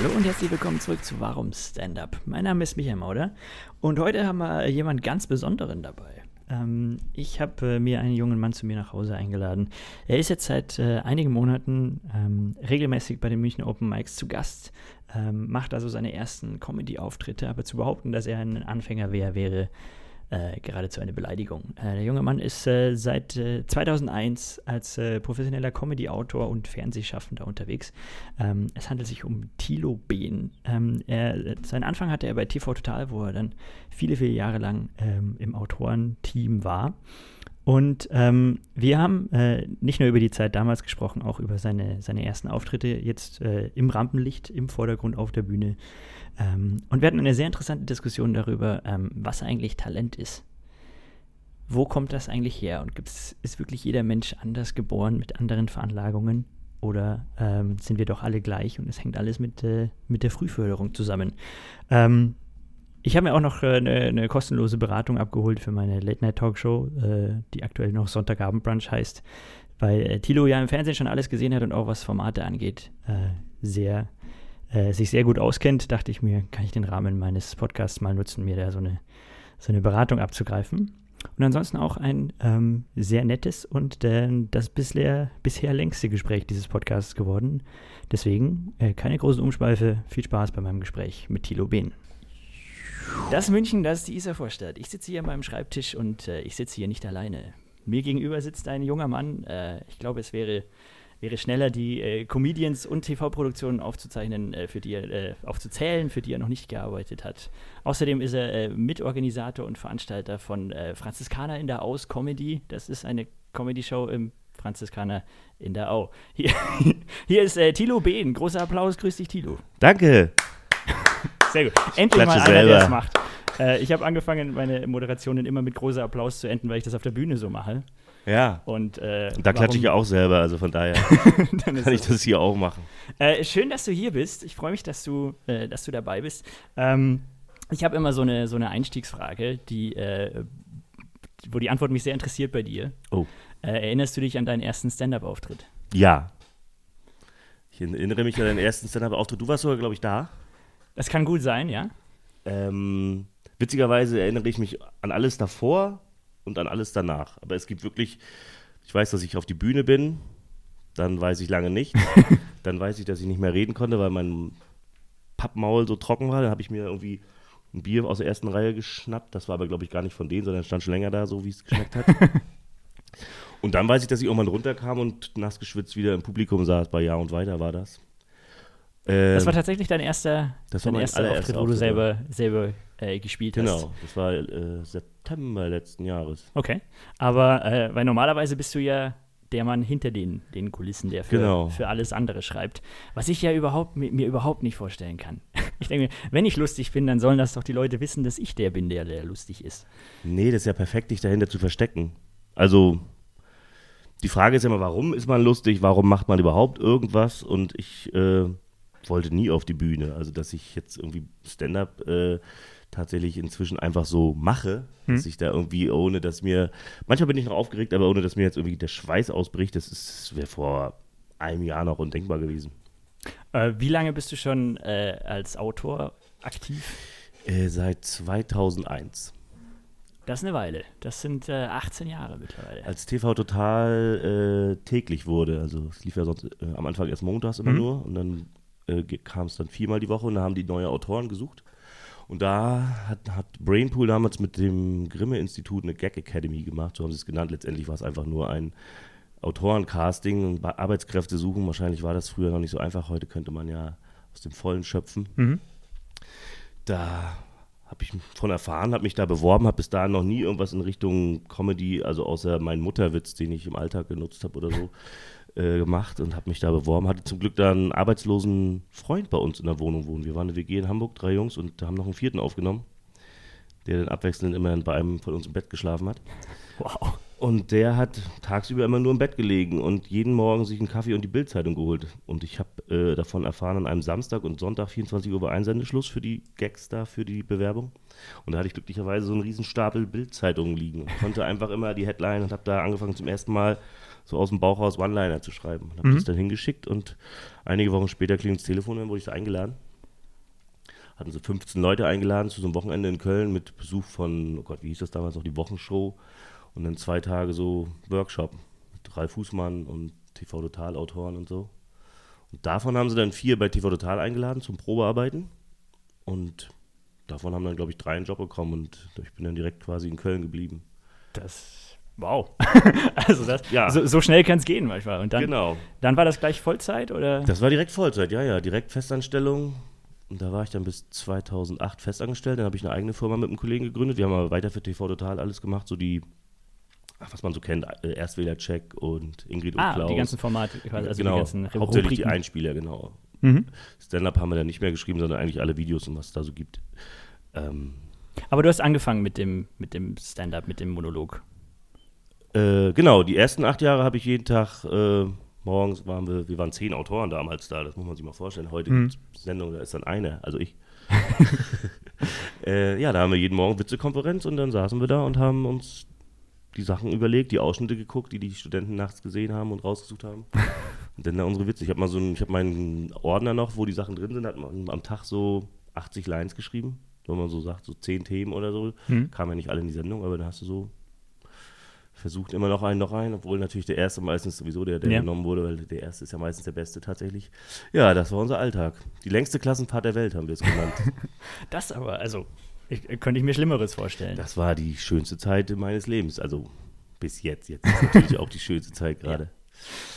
Hallo und herzlich willkommen zurück zu Warum Stand-Up. Mein Name ist Michael Mauder und heute haben wir jemanden ganz Besonderen dabei. Ähm, ich habe äh, mir einen jungen Mann zu mir nach Hause eingeladen. Er ist jetzt seit äh, einigen Monaten ähm, regelmäßig bei den München Open Mics zu Gast, ähm, macht also seine ersten Comedy-Auftritte, aber zu behaupten, dass er ein Anfänger wäre, wäre äh, geradezu eine Beleidigung. Äh, der junge Mann ist äh, seit 2001 äh, als äh, professioneller Comedy-Autor und Fernsehschaffender unterwegs. Ähm, es handelt sich um Thilo Behn. Ähm, er, seinen Anfang hatte er bei TV Total, wo er dann viele, viele Jahre lang ähm, im Autorenteam war. Und ähm, wir haben äh, nicht nur über die Zeit damals gesprochen, auch über seine, seine ersten Auftritte jetzt äh, im Rampenlicht, im Vordergrund auf der Bühne. Ähm, und wir hatten eine sehr interessante Diskussion darüber, ähm, was eigentlich Talent ist. Wo kommt das eigentlich her? Und gibt's, ist wirklich jeder Mensch anders geboren mit anderen Veranlagungen? Oder ähm, sind wir doch alle gleich und es hängt alles mit, äh, mit der Frühförderung zusammen? Ähm, ich habe mir auch noch äh, eine, eine, kostenlose Beratung abgeholt für meine Late-Night-Talkshow, äh, die aktuell noch Sonntagabend-Brunch heißt, weil äh, Tilo ja im Fernsehen schon alles gesehen hat und auch was Formate angeht, äh, sehr äh, sich sehr gut auskennt, dachte ich mir, kann ich den Rahmen meines Podcasts mal nutzen, mir da so eine, so eine Beratung abzugreifen. Und ansonsten auch ein ähm, sehr nettes und äh, das bisher, bisher längste Gespräch dieses Podcasts geworden. Deswegen äh, keine großen Umschweife. Viel Spaß bei meinem Gespräch mit Thilo Behn. Das München, das ist die Isar Vorstadt. Ich sitze hier an meinem Schreibtisch und äh, ich sitze hier nicht alleine. Mir gegenüber sitzt ein junger Mann. Äh, ich glaube, es wäre wäre schneller, die äh, Comedians und TV-Produktionen aufzuzeichnen, äh, für die er, äh, aufzuzählen, für die er noch nicht gearbeitet hat. Außerdem ist er äh, Mitorganisator und Veranstalter von äh, Franziskaner in der Aus Comedy. Das ist eine Comedy-Show im Franziskaner in der Au. Hier, hier ist äh, Thilo Behn. Großer Applaus. Grüß dich, Thilo. Danke. Sehr gut. Endlich mal einer, der es macht. ich habe angefangen, meine Moderationen immer mit großer Applaus zu enden, weil ich das auf der Bühne so mache. Ja. Und, äh, da klatsche ich ja auch selber, also von daher kann ich das hier auch machen. Äh, schön, dass du hier bist. Ich freue mich, dass du, äh, dass du dabei bist. Ähm, ich habe immer so eine, so eine Einstiegsfrage, die, äh, wo die Antwort mich sehr interessiert bei dir. Oh. Äh, erinnerst du dich an deinen ersten Stand-Up-Auftritt? Ja. Ich erinnere mich an deinen ersten Stand-Up-Auftritt. Du warst sogar, glaube ich, da. Das kann gut sein, ja. Ähm, witzigerweise erinnere ich mich an alles davor und an alles danach. Aber es gibt wirklich, ich weiß, dass ich auf die Bühne bin, dann weiß ich lange nicht. dann weiß ich, dass ich nicht mehr reden konnte, weil mein Pappmaul so trocken war. Dann habe ich mir irgendwie ein Bier aus der ersten Reihe geschnappt. Das war aber, glaube ich, gar nicht von denen, sondern stand schon länger da, so wie es geschmeckt hat. und dann weiß ich, dass ich irgendwann runterkam und nass geschwitzt wieder im Publikum saß. Bei Ja und Weiter war das. Ähm, das war tatsächlich dein erster, das dein erster Auftritt, wo du selber, selber äh, gespielt hast. Genau, das war äh, September letzten Jahres. Okay, aber äh, weil normalerweise bist du ja der Mann hinter den, den Kulissen, der für, genau. für alles andere schreibt. Was ich ja überhaupt mir überhaupt nicht vorstellen kann. Ich denke, wenn ich lustig bin, dann sollen das doch die Leute wissen, dass ich der bin, der, der lustig ist. Nee, das ist ja perfekt, dich dahinter zu verstecken. Also, die Frage ist ja immer, warum ist man lustig? Warum macht man überhaupt irgendwas? Und ich äh, wollte nie auf die Bühne. Also, dass ich jetzt irgendwie Stand-up äh, tatsächlich inzwischen einfach so mache, hm. dass ich da irgendwie, ohne dass mir, manchmal bin ich noch aufgeregt, aber ohne dass mir jetzt irgendwie der Schweiß ausbricht, das wäre vor einem Jahr noch undenkbar gewesen. Äh, wie lange bist du schon äh, als Autor aktiv? Äh, seit 2001. Das ist eine Weile. Das sind 18 äh, Jahre mittlerweile. Als TV total äh, täglich wurde, also es lief ja sonst äh, am Anfang erst montags immer mhm. nur und dann kam es dann viermal die Woche und da haben die neue Autoren gesucht. Und da hat, hat Brainpool damals mit dem Grimme-Institut eine Gag Academy gemacht, so haben sie es genannt. Letztendlich war es einfach nur ein Autorencasting und Arbeitskräfte suchen. Wahrscheinlich war das früher noch nicht so einfach. Heute könnte man ja aus dem Vollen schöpfen. Mhm. Da habe ich von erfahren, habe mich da beworben, habe bis dahin noch nie irgendwas in Richtung Comedy, also außer meinen Mutterwitz, den ich im Alltag genutzt habe oder so, äh, gemacht und habe mich da beworben. Hatte zum Glück da einen arbeitslosen Freund bei uns in der Wohnung wohnen. Wir waren eine WG in Hamburg, drei Jungs und haben noch einen vierten aufgenommen, der dann abwechselnd immer bei einem von uns im Bett geschlafen hat. Wow. Und der hat tagsüber immer nur im Bett gelegen und jeden Morgen sich einen Kaffee und die Bildzeitung geholt. Und ich habe äh, davon erfahren an einem Samstag und Sonntag 24 Uhr war Einsendeschluss für die Gags da, für die Bewerbung. Und da hatte ich glücklicherweise so einen riesen Stapel Bildzeitungen liegen und konnte einfach immer die Headline und habe da angefangen zum ersten Mal so aus dem Bauch raus One-Liner zu schreiben. Und habe mhm. das dann hingeschickt und einige Wochen später klingt das Telefon, dann wurde ich da eingeladen. hatten sie 15 Leute eingeladen zu so einem Wochenende in Köln mit Besuch von, oh Gott, wie hieß das damals noch, die Wochenshow. Und dann zwei Tage so Workshop mit Ralf Fußmann und TV Total Autoren und so. Und davon haben sie dann vier bei TV Total eingeladen zum Probearbeiten. Und davon haben dann, glaube ich, drei einen Job bekommen und ich bin dann direkt quasi in Köln geblieben. Das, wow. also das, Ja. so, so schnell kann es gehen manchmal. Und dann, genau. dann war das gleich Vollzeit oder? Das war direkt Vollzeit, ja, ja, direkt Festanstellung. Und da war ich dann bis 2008 festangestellt. Dann habe ich eine eigene Firma mit einem Kollegen gegründet. Wir haben aber weiter für TV Total alles gemacht, so die, was man so kennt, äh, Erstwähler-Check und Ingrid und ah, Klaus. die ganzen Formate, also genau, die ganzen hauptsächlich die Rubriken. Einspieler, genau. Mhm. Stand-up haben wir dann nicht mehr geschrieben, sondern eigentlich alle Videos und was es da so gibt. Ähm, Aber du hast angefangen mit dem, mit dem Stand-up, mit dem Monolog. Äh, genau, die ersten acht Jahre habe ich jeden Tag, äh, morgens waren wir, wir waren zehn Autoren damals da, das muss man sich mal vorstellen. Heute Mhm. gibt es Sendungen, da ist dann eine, also ich. äh, ja, da haben wir jeden Morgen Witzekonferenz und dann saßen wir da und haben uns die Sachen überlegt, die Ausschnitte geguckt, die die Studenten nachts gesehen haben und rausgesucht haben. Und dann da unsere Witze. Ich habe mal so einen, ich habe meinen Ordner noch, wo die Sachen drin sind, hat man am Tag so 80 Lines geschrieben. Wenn man so sagt, so zehn Themen oder so. Mhm. Kamen ja nicht alle in die Sendung, aber da hast du so versucht immer noch einen noch rein, obwohl natürlich der erste meistens sowieso der, der Ja. genommen wurde, weil der erste ist ja meistens der beste tatsächlich. Ja, das war unser Alltag. Die längste Klassenfahrt der Welt haben wir es genannt. Das aber, also, ich, könnte ich mir Schlimmeres vorstellen. das war die schönste Zeit meines Lebens. Also bis jetzt. Jetzt ist natürlich auch die schönste Zeit gerade.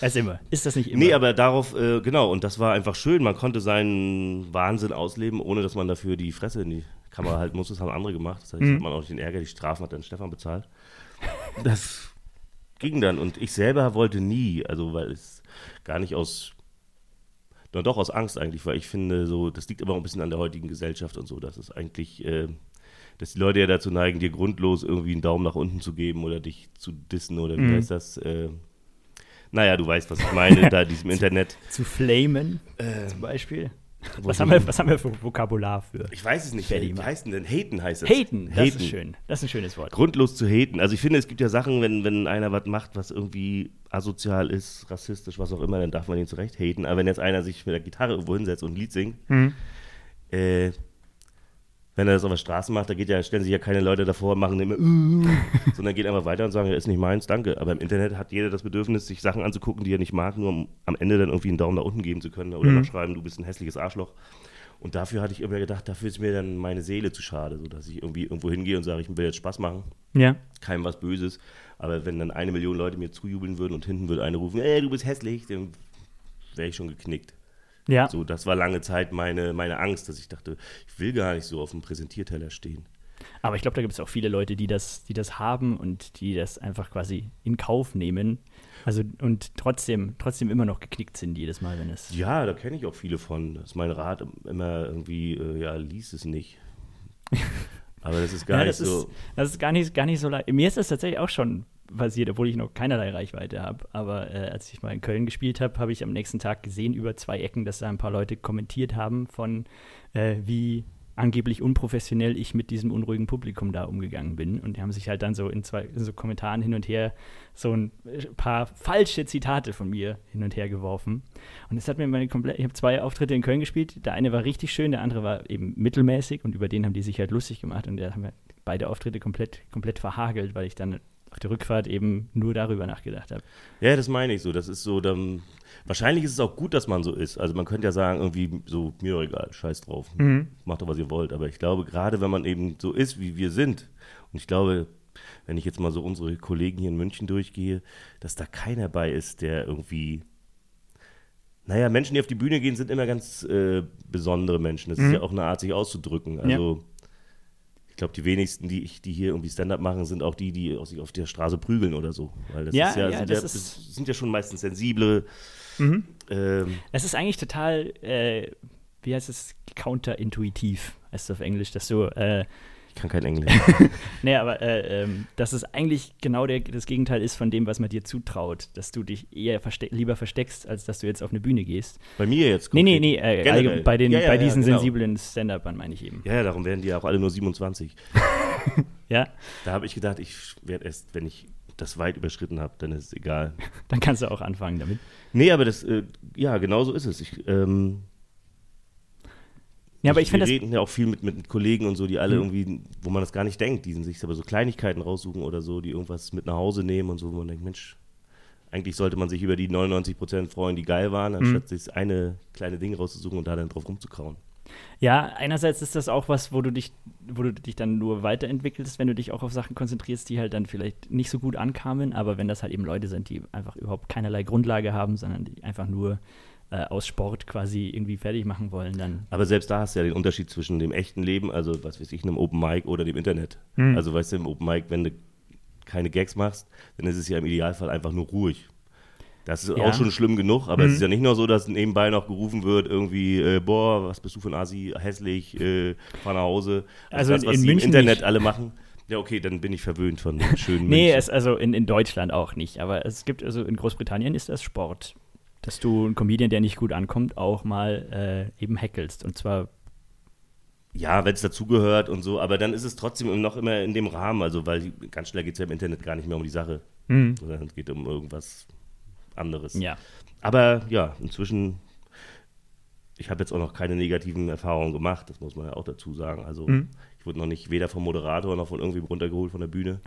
Als immer. Ist das nicht immer? Nee, aber darauf, äh, genau, und das war einfach schön. Man konnte seinen Wahnsinn ausleben, ohne dass man dafür die Fresse in die Kamera halten muss. Das haben andere gemacht. Das heißt, Mhm. hat man auch nicht den Ärger, die Strafen hat dann Stefan bezahlt. Das ging dann. Und ich selber wollte nie, also weil es gar nicht aus, na doch aus Angst eigentlich, weil ich finde, so, das liegt aber auch ein bisschen an der heutigen Gesellschaft und so, dass es eigentlich, äh, dass die Leute ja dazu neigen, dir grundlos irgendwie einen Daumen nach unten zu geben oder dich zu dissen oder wie Mhm. heißt das? Äh, naja, du weißt, was ich meine, da diesem Internet. Zu flamen, Äh, zum Beispiel. Was haben, wir, was haben wir für Vokabular für? Ich weiß es nicht. Fertig Wie heißt denn denn? Haten heißt es. Haten, das Haten. ist schön. Das ist ein schönes Wort. Grundlos zu haten. Also ich finde, es gibt ja Sachen, wenn, wenn einer was macht, was irgendwie asozial ist, rassistisch, was auch immer, dann darf man ihn zurecht haten. Aber wenn jetzt einer sich mit der Gitarre irgendwo hinsetzt und ein Lied singt, Mhm. äh, wenn er das auf der Straße macht, da geht ja, stellen sich ja keine Leute davor und machen immer, äh, sondern geht einfach weiter und sagen, ja, ist nicht meins, danke. Aber im Internet hat jeder das Bedürfnis, sich Sachen anzugucken, die er nicht mag, nur um am Ende dann irgendwie einen Daumen nach unten geben zu können oder Mhm. noch schreiben, du bist ein hässliches Arschloch. Und dafür hatte ich immer gedacht, dafür ist mir dann meine Seele zu schade, so dass ich irgendwie irgendwo hingehe und sage, ich will jetzt Spaß machen, Ja. keinem was Böses. Aber wenn dann eine Million Leute mir zujubeln würden und hinten würde eine rufen, ey, du bist hässlich, dann wäre ich schon geknickt. Ja. So, das war lange Zeit meine, meine Angst, dass ich dachte, ich will gar nicht so auf dem Präsentierteller stehen. Aber ich glaube, da gibt es auch viele Leute, die das, die das haben und die das einfach quasi in Kauf nehmen. Also und trotzdem, trotzdem immer noch geknickt sind jedes Mal, wenn es. Ja, da kenne ich auch viele von. Das ist mein Rat immer irgendwie, äh, ja, lies es nicht. Aber das ist gar ja, nicht das so. Ist, das ist gar nicht, gar nicht so leicht. Mir ist das tatsächlich auch schon passiert, obwohl ich noch keinerlei Reichweite habe. Aber äh, als ich mal in Köln gespielt habe, habe ich am nächsten Tag gesehen über zwei Ecken, dass da ein paar Leute kommentiert haben von äh, wie angeblich unprofessionell ich mit diesem unruhigen Publikum da umgegangen bin. Und die haben sich halt dann so in zwei in so Kommentaren hin und her so ein paar falsche Zitate von mir hin und her geworfen. Und das hat mir meine komplett. Ich habe zwei Auftritte in Köln gespielt. Der eine war richtig schön, der andere war eben mittelmäßig und über den haben die sich halt lustig gemacht. Und da haben wir beide Auftritte komplett, komplett verhagelt, weil ich dann auf der Rückfahrt eben nur darüber nachgedacht habe. Ja, das meine ich so. Das ist so, dann, wahrscheinlich ist es auch gut, dass man so ist. Also man könnte ja sagen, irgendwie so, mir egal, scheiß drauf. Macht doch, was ihr wollt. Aber ich glaube, gerade wenn man eben so ist, wie wir sind, und ich glaube, wenn ich jetzt mal so unsere Kollegen hier in München durchgehe, dass da keiner bei ist, der irgendwie. Naja, Menschen, die auf die Bühne gehen, sind immer ganz äh, besondere Menschen. Das ist ja auch eine Art, sich auszudrücken. Also, ich glaube, die wenigsten, die, ich, die hier irgendwie Stand-up machen, sind auch die, die sich auf der Straße prügeln oder so. Weil das Ja, ist ja, ja, sind, das ja ist- das sind ja schon meistens sensible. Ähm, Es ist eigentlich total, äh, wie heißt es, counterintuitiv, heißt es auf Englisch, dass du, äh, ich kann kein Englisch. nee, aber äh, ähm, dass es eigentlich genau der, das Gegenteil ist von dem, was man dir zutraut, dass du dich eher verste lieber versteckst, als dass du jetzt auf eine Bühne gehst. Bei mir jetzt. Nee, nee, konkret. nee, äh, bei, den, Ja, ja, bei ja, diesen genau. sensiblen Stand-Upern meine ich eben. Ja, ja, darum werden die ja auch alle nur 27. Ja, Da habe ich gedacht, ich werde erst, wenn ich das weit überschritten habe, dann ist es egal. dann kannst du auch anfangen damit. Nee, aber das, äh, ja, genau so ist es. Ich, ähm, Ja, aber ich finde Wir reden ja auch viel mit, mit Kollegen und so, die alle mhm. irgendwie, wo man das gar nicht denkt, die sich aber so Kleinigkeiten raussuchen oder so, die irgendwas mit nach Hause nehmen und so, wo man denkt, Mensch, eigentlich sollte man sich über die 99 Prozent freuen, die geil waren, anstatt mhm. sich eine kleine Ding rauszusuchen und da dann drauf rumzukrauen. Ja, einerseits ist das auch was, wo du dich, wo du dich dann nur weiterentwickelst, wenn du dich auch auf Sachen konzentrierst, die halt dann vielleicht nicht so gut ankamen, aber wenn das halt eben Leute sind, die einfach überhaupt keinerlei Grundlage haben, sondern die einfach nur äh, aus Sport quasi irgendwie fertig machen wollen, dann. Aber selbst da hast du ja den Unterschied zwischen dem echten Leben, also was weiß ich, einem Open Mic oder dem Internet. Hm. Also weißt du, im Open Mic, wenn du keine Gags machst, dann ist es ja im Idealfall einfach nur ruhig. Das ist ja. auch schon schlimm genug, aber mhm. es ist ja nicht nur so, dass nebenbei noch gerufen wird, irgendwie, äh, boah, was bist du für ein Asi, hässlich, äh, fahr nach Hause. Also, also das, was in, in München im Internet nicht. alle machen. Ja, okay, dann bin ich verwöhnt von dem schönen Nee, es, also in, in Deutschland auch nicht, aber es gibt, also in Großbritannien ist das Sport, dass du einen Comedian, der nicht gut ankommt, auch mal äh, eben hackelst und zwar ja, wenn es dazugehört und so, aber dann ist es trotzdem noch immer in dem Rahmen, also weil ganz schnell geht es ja im Internet gar nicht mehr um die Sache, mhm. sondern es geht um irgendwas anderes. Ja. Aber ja, inzwischen, ich habe jetzt auch noch keine negativen Erfahrungen gemacht, das muss man ja auch dazu sagen. Also mhm. ich wurde noch nicht weder vom Moderator noch von irgendwem runtergeholt von der Bühne.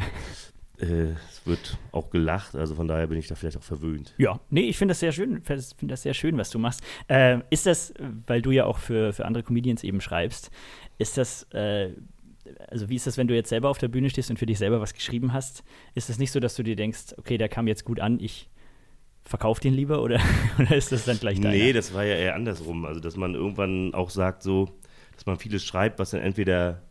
Äh, es wird auch gelacht, also von daher bin ich da vielleicht auch verwöhnt. Ja, nee, ich finde das sehr schön, finde das sehr schön, was du machst. Äh, ist das, weil du ja auch für, für andere Comedians eben schreibst, ist das, äh, also wie ist das, wenn du jetzt selber auf der Bühne stehst und für dich selber was geschrieben hast? Ist das nicht so, dass du dir denkst, okay, der kam jetzt gut an, ich verkauft den lieber oder, oder ist das dann gleich deiner? Nee, das war ja eher andersrum. Also, dass man irgendwann auch sagt, so, dass man vieles schreibt, was dann entweder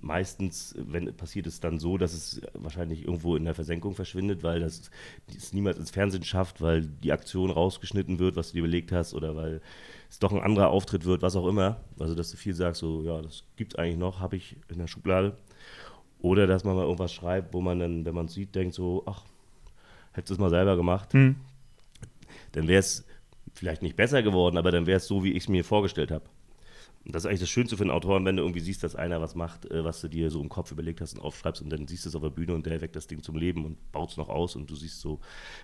meistens, wenn passiert es dann so, dass es wahrscheinlich irgendwo in der Versenkung verschwindet, weil das es niemals ins Fernsehen schafft, weil die Aktion rausgeschnitten wird, was du dir überlegt hast, oder weil es doch ein anderer Auftritt wird, was auch immer. Also, dass du viel sagst, so, ja, das gibt es eigentlich noch, habe ich in der Schublade. Oder dass man mal irgendwas schreibt, wo man dann, wenn man es sieht, denkt so, ach, hättest du es mal selber gemacht, hm. dann wäre es vielleicht nicht besser geworden, aber dann wäre es so, wie ich es mir vorgestellt habe. Und das ist eigentlich das Schönste für einen Autoren, wenn du irgendwie siehst, dass einer was macht, äh, was du dir so im Kopf überlegt hast und aufschreibst und dann siehst du es auf der Bühne und der weckt das Ding zum Leben und baut es noch aus und du siehst so,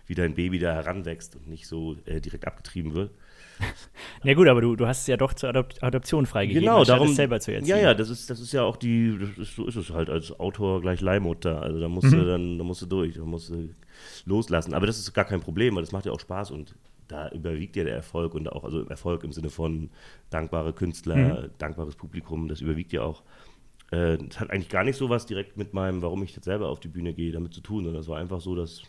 wie dein Baby da heranwächst und nicht so äh, direkt abgetrieben wird. Na gut, aber du, du hast es ja doch zur Adop Adoption freigegeben, genau, darum, es selber zu erziehen. Ja, ja, das ist, das ist ja auch die, ist, so ist es halt als Autor gleich Leihmutter. Also da musst mhm. du dann, da musst du durch, da musst du loslassen. Aber das ist gar kein Problem, weil das macht ja auch Spaß und da überwiegt ja der Erfolg und auch, also Erfolg im Sinne von dankbare Künstler, mhm. dankbares Publikum, das überwiegt ja auch. Äh, das hat eigentlich gar nicht so was direkt mit meinem, warum ich jetzt selber auf die Bühne gehe, damit zu tun, sondern es war einfach so, dass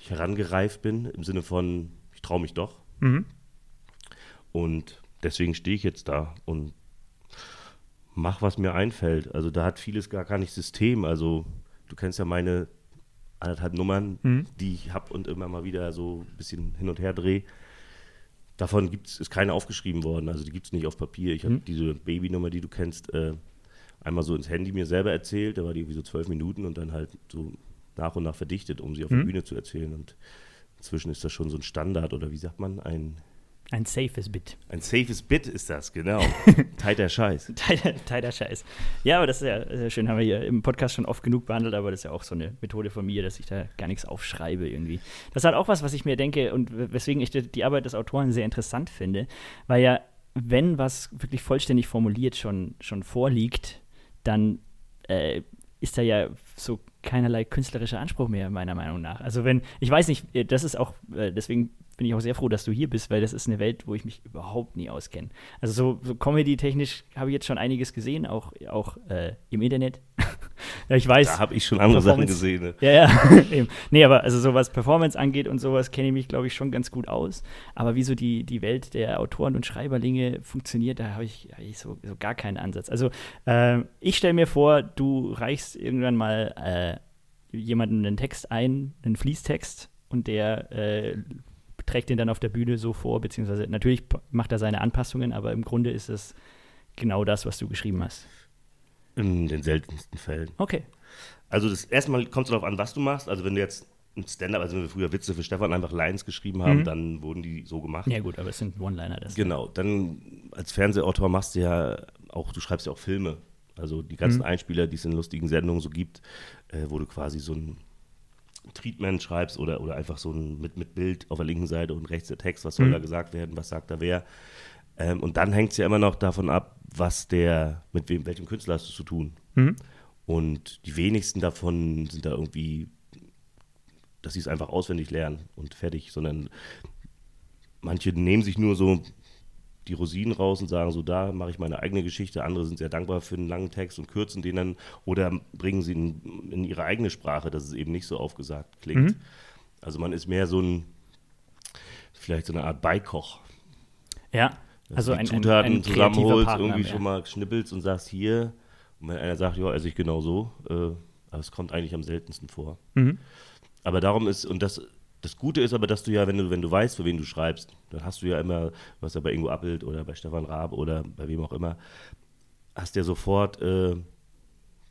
ich herangereift bin, im Sinne von, ich traue mich doch. Mhm. Und deswegen stehe ich jetzt da und mach, was mir einfällt. Also da hat vieles gar, gar nicht System. Also du kennst ja meine anderthalb Nummern, mhm. die ich habe und immer mal wieder so ein bisschen hin und her drehe. Davon gibt's, ist keine aufgeschrieben worden, also die gibt es nicht auf Papier. Ich habe mhm. diese Babynummer, die du kennst, äh, einmal so ins Handy mir selber erzählt, da war die irgendwie so zwölf Minuten und dann halt so nach und nach verdichtet, um sie auf mhm. der Bühne zu erzählen. Und inzwischen ist das schon so ein Standard oder wie sagt man, ein ein safes Bit. Ein safes Bit ist das, genau. Tighter Scheiß. Tighter Scheiß. Ja, aber das ist ja sehr schön. Haben wir hier im Podcast schon oft genug behandelt, aber das ist ja auch so eine Methode von mir, dass ich da gar nichts aufschreibe irgendwie. Das ist halt auch was, was ich mir denke und weswegen ich die Arbeit des Autoren sehr interessant finde, weil ja, wenn was wirklich vollständig formuliert schon, schon vorliegt, dann äh, ist da ja so keinerlei künstlerischer Anspruch mehr, meiner Meinung nach. Also wenn, ich weiß nicht, das ist auch, äh, deswegen bin ich auch sehr froh, dass du hier bist, weil das ist eine Welt, wo ich mich überhaupt nie auskenne. Also so, so Comedy-technisch habe ich jetzt schon einiges gesehen, auch, auch äh, im Internet. ja, ich weiß. Da habe ich schon andere Sachen gesehen. Ne? Ja, ja. nee, aber also so was Performance angeht und sowas kenne ich mich, glaube ich, schon ganz gut aus. Aber wie so die, die Welt der Autoren und Schreiberlinge funktioniert, da habe ich, hab ich so, so, gar keinen Ansatz. Also äh, ich stelle mir vor, du reichst irgendwann mal äh, jemandem einen Text ein, einen Fließtext und der äh, trägt den dann auf der Bühne so vor, beziehungsweise natürlich macht er seine Anpassungen, aber im Grunde ist es genau das, was du geschrieben hast. In den seltensten Fällen. Okay. Also das erstmal kommt es darauf an, was du machst. Also wenn du jetzt ein Stand-up, also wenn wir früher Witze für Stefan einfach Lines geschrieben haben, mhm. dann wurden die so gemacht. Ja gut, aber es sind One-Liner. das. Genau, dann als Fernsehautor machst du ja auch, du schreibst ja auch Filme. Also die ganzen mhm. Einspieler, die es in lustigen Sendungen so gibt, äh, wo du quasi so ein Treatment schreibst oder, oder einfach so ein, mit, mit Bild auf der linken Seite und rechts der Text, was soll mhm. da gesagt werden, was sagt da wer. Ähm, und dann hängt es ja immer noch davon ab, was der, mit wem, welchem Künstler hast du zu tun. Mhm. Und die wenigsten davon sind da irgendwie, dass sie es einfach auswendig lernen und fertig, sondern manche nehmen sich nur so die Rosinen raus und sagen so, da mache ich meine eigene Geschichte. Andere sind sehr dankbar für einen langen Text und kürzen den dann oder bringen sie in, in ihre eigene Sprache, dass es eben nicht so aufgesagt klingt. Mhm. Also man ist mehr so ein, vielleicht so eine Art Beikoch. Ja, Dass also die ein, ein, Zutaten ein kreativer zusammenholst, Partner irgendwie mehr. schon mal schnippelst und sagst hier. Und wenn einer sagt, ja, esse ich genau so, äh, aber es kommt eigentlich am seltensten vor. Mhm. Aber darum ist, und das, das Gute ist aber, dass du ja, wenn du, wenn du weißt, für wen du schreibst, dann hast du ja immer, was ja bei Ingo Appelt oder bei Stefan Raab oder bei wem auch immer, hast ja sofort äh,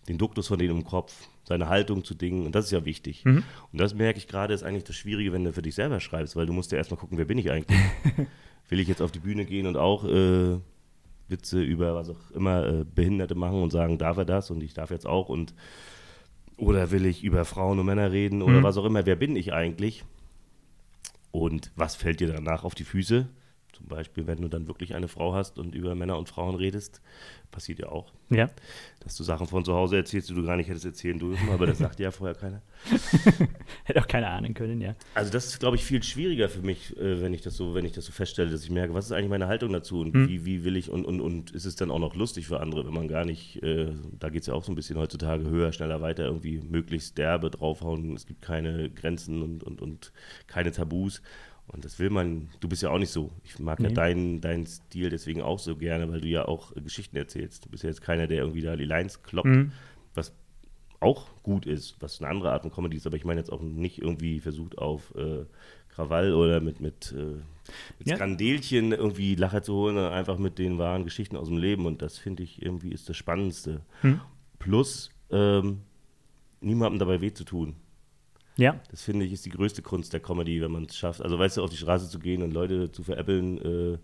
den Duktus von denen im Kopf, seine Haltung zu Dingen und das ist ja wichtig. Mhm. Und das merke ich gerade, ist eigentlich das Schwierige, wenn du für dich selber schreibst, weil du musst ja erstmal gucken, wer bin ich eigentlich? Will ich jetzt auf die Bühne gehen und auch äh, Witze über was auch immer äh, Behinderte machen und sagen, darf er das und ich darf jetzt auch und oder will ich über Frauen und Männer reden oder Mhm. was auch immer, wer bin ich eigentlich? Und was fällt dir danach auf die Füße? Zum Beispiel, wenn du dann wirklich eine Frau hast und über Männer und Frauen redest, passiert ja auch, Ja. dass du Sachen von zu Hause erzählst, die du gar nicht hättest erzählen dürfen, aber das sagt ja vorher keiner. Hätte auch keiner ahnen können, ja. Also das ist, glaube ich, viel schwieriger für mich, äh, wenn ich das so, wenn ich das so feststelle, dass ich merke, was ist eigentlich meine Haltung dazu und Hm. wie, wie will ich und, und, und ist es dann auch noch lustig für andere, wenn man gar nicht, äh, da geht es ja auch so ein bisschen heutzutage höher, schneller, weiter, irgendwie möglichst derbe draufhauen, es gibt keine Grenzen und, und, und keine Tabus. Und das will man, du bist ja auch nicht so. Ich mag ja Nee. deinen, deinen Stil deswegen auch so gerne, weil du ja auch äh, Geschichten erzählst. Du bist ja jetzt keiner, der irgendwie da die Lines kloppt, Mhm. was auch gut ist, was eine andere Art von Comedy ist, aber ich meine jetzt auch nicht irgendwie versucht auf äh, Krawall oder mit, mit, äh, mit Ja. Skandelchen irgendwie Lacher zu holen, sondern einfach mit den wahren Geschichten aus dem Leben und das finde ich irgendwie ist das Spannendste. Hm. Plus ähm, niemandem dabei weh zu tun. Ja. Das finde ich ist die größte Kunst der Comedy, wenn man es schafft. Also weißt du, auf die Straße zu gehen und Leute zu veräppeln, äh,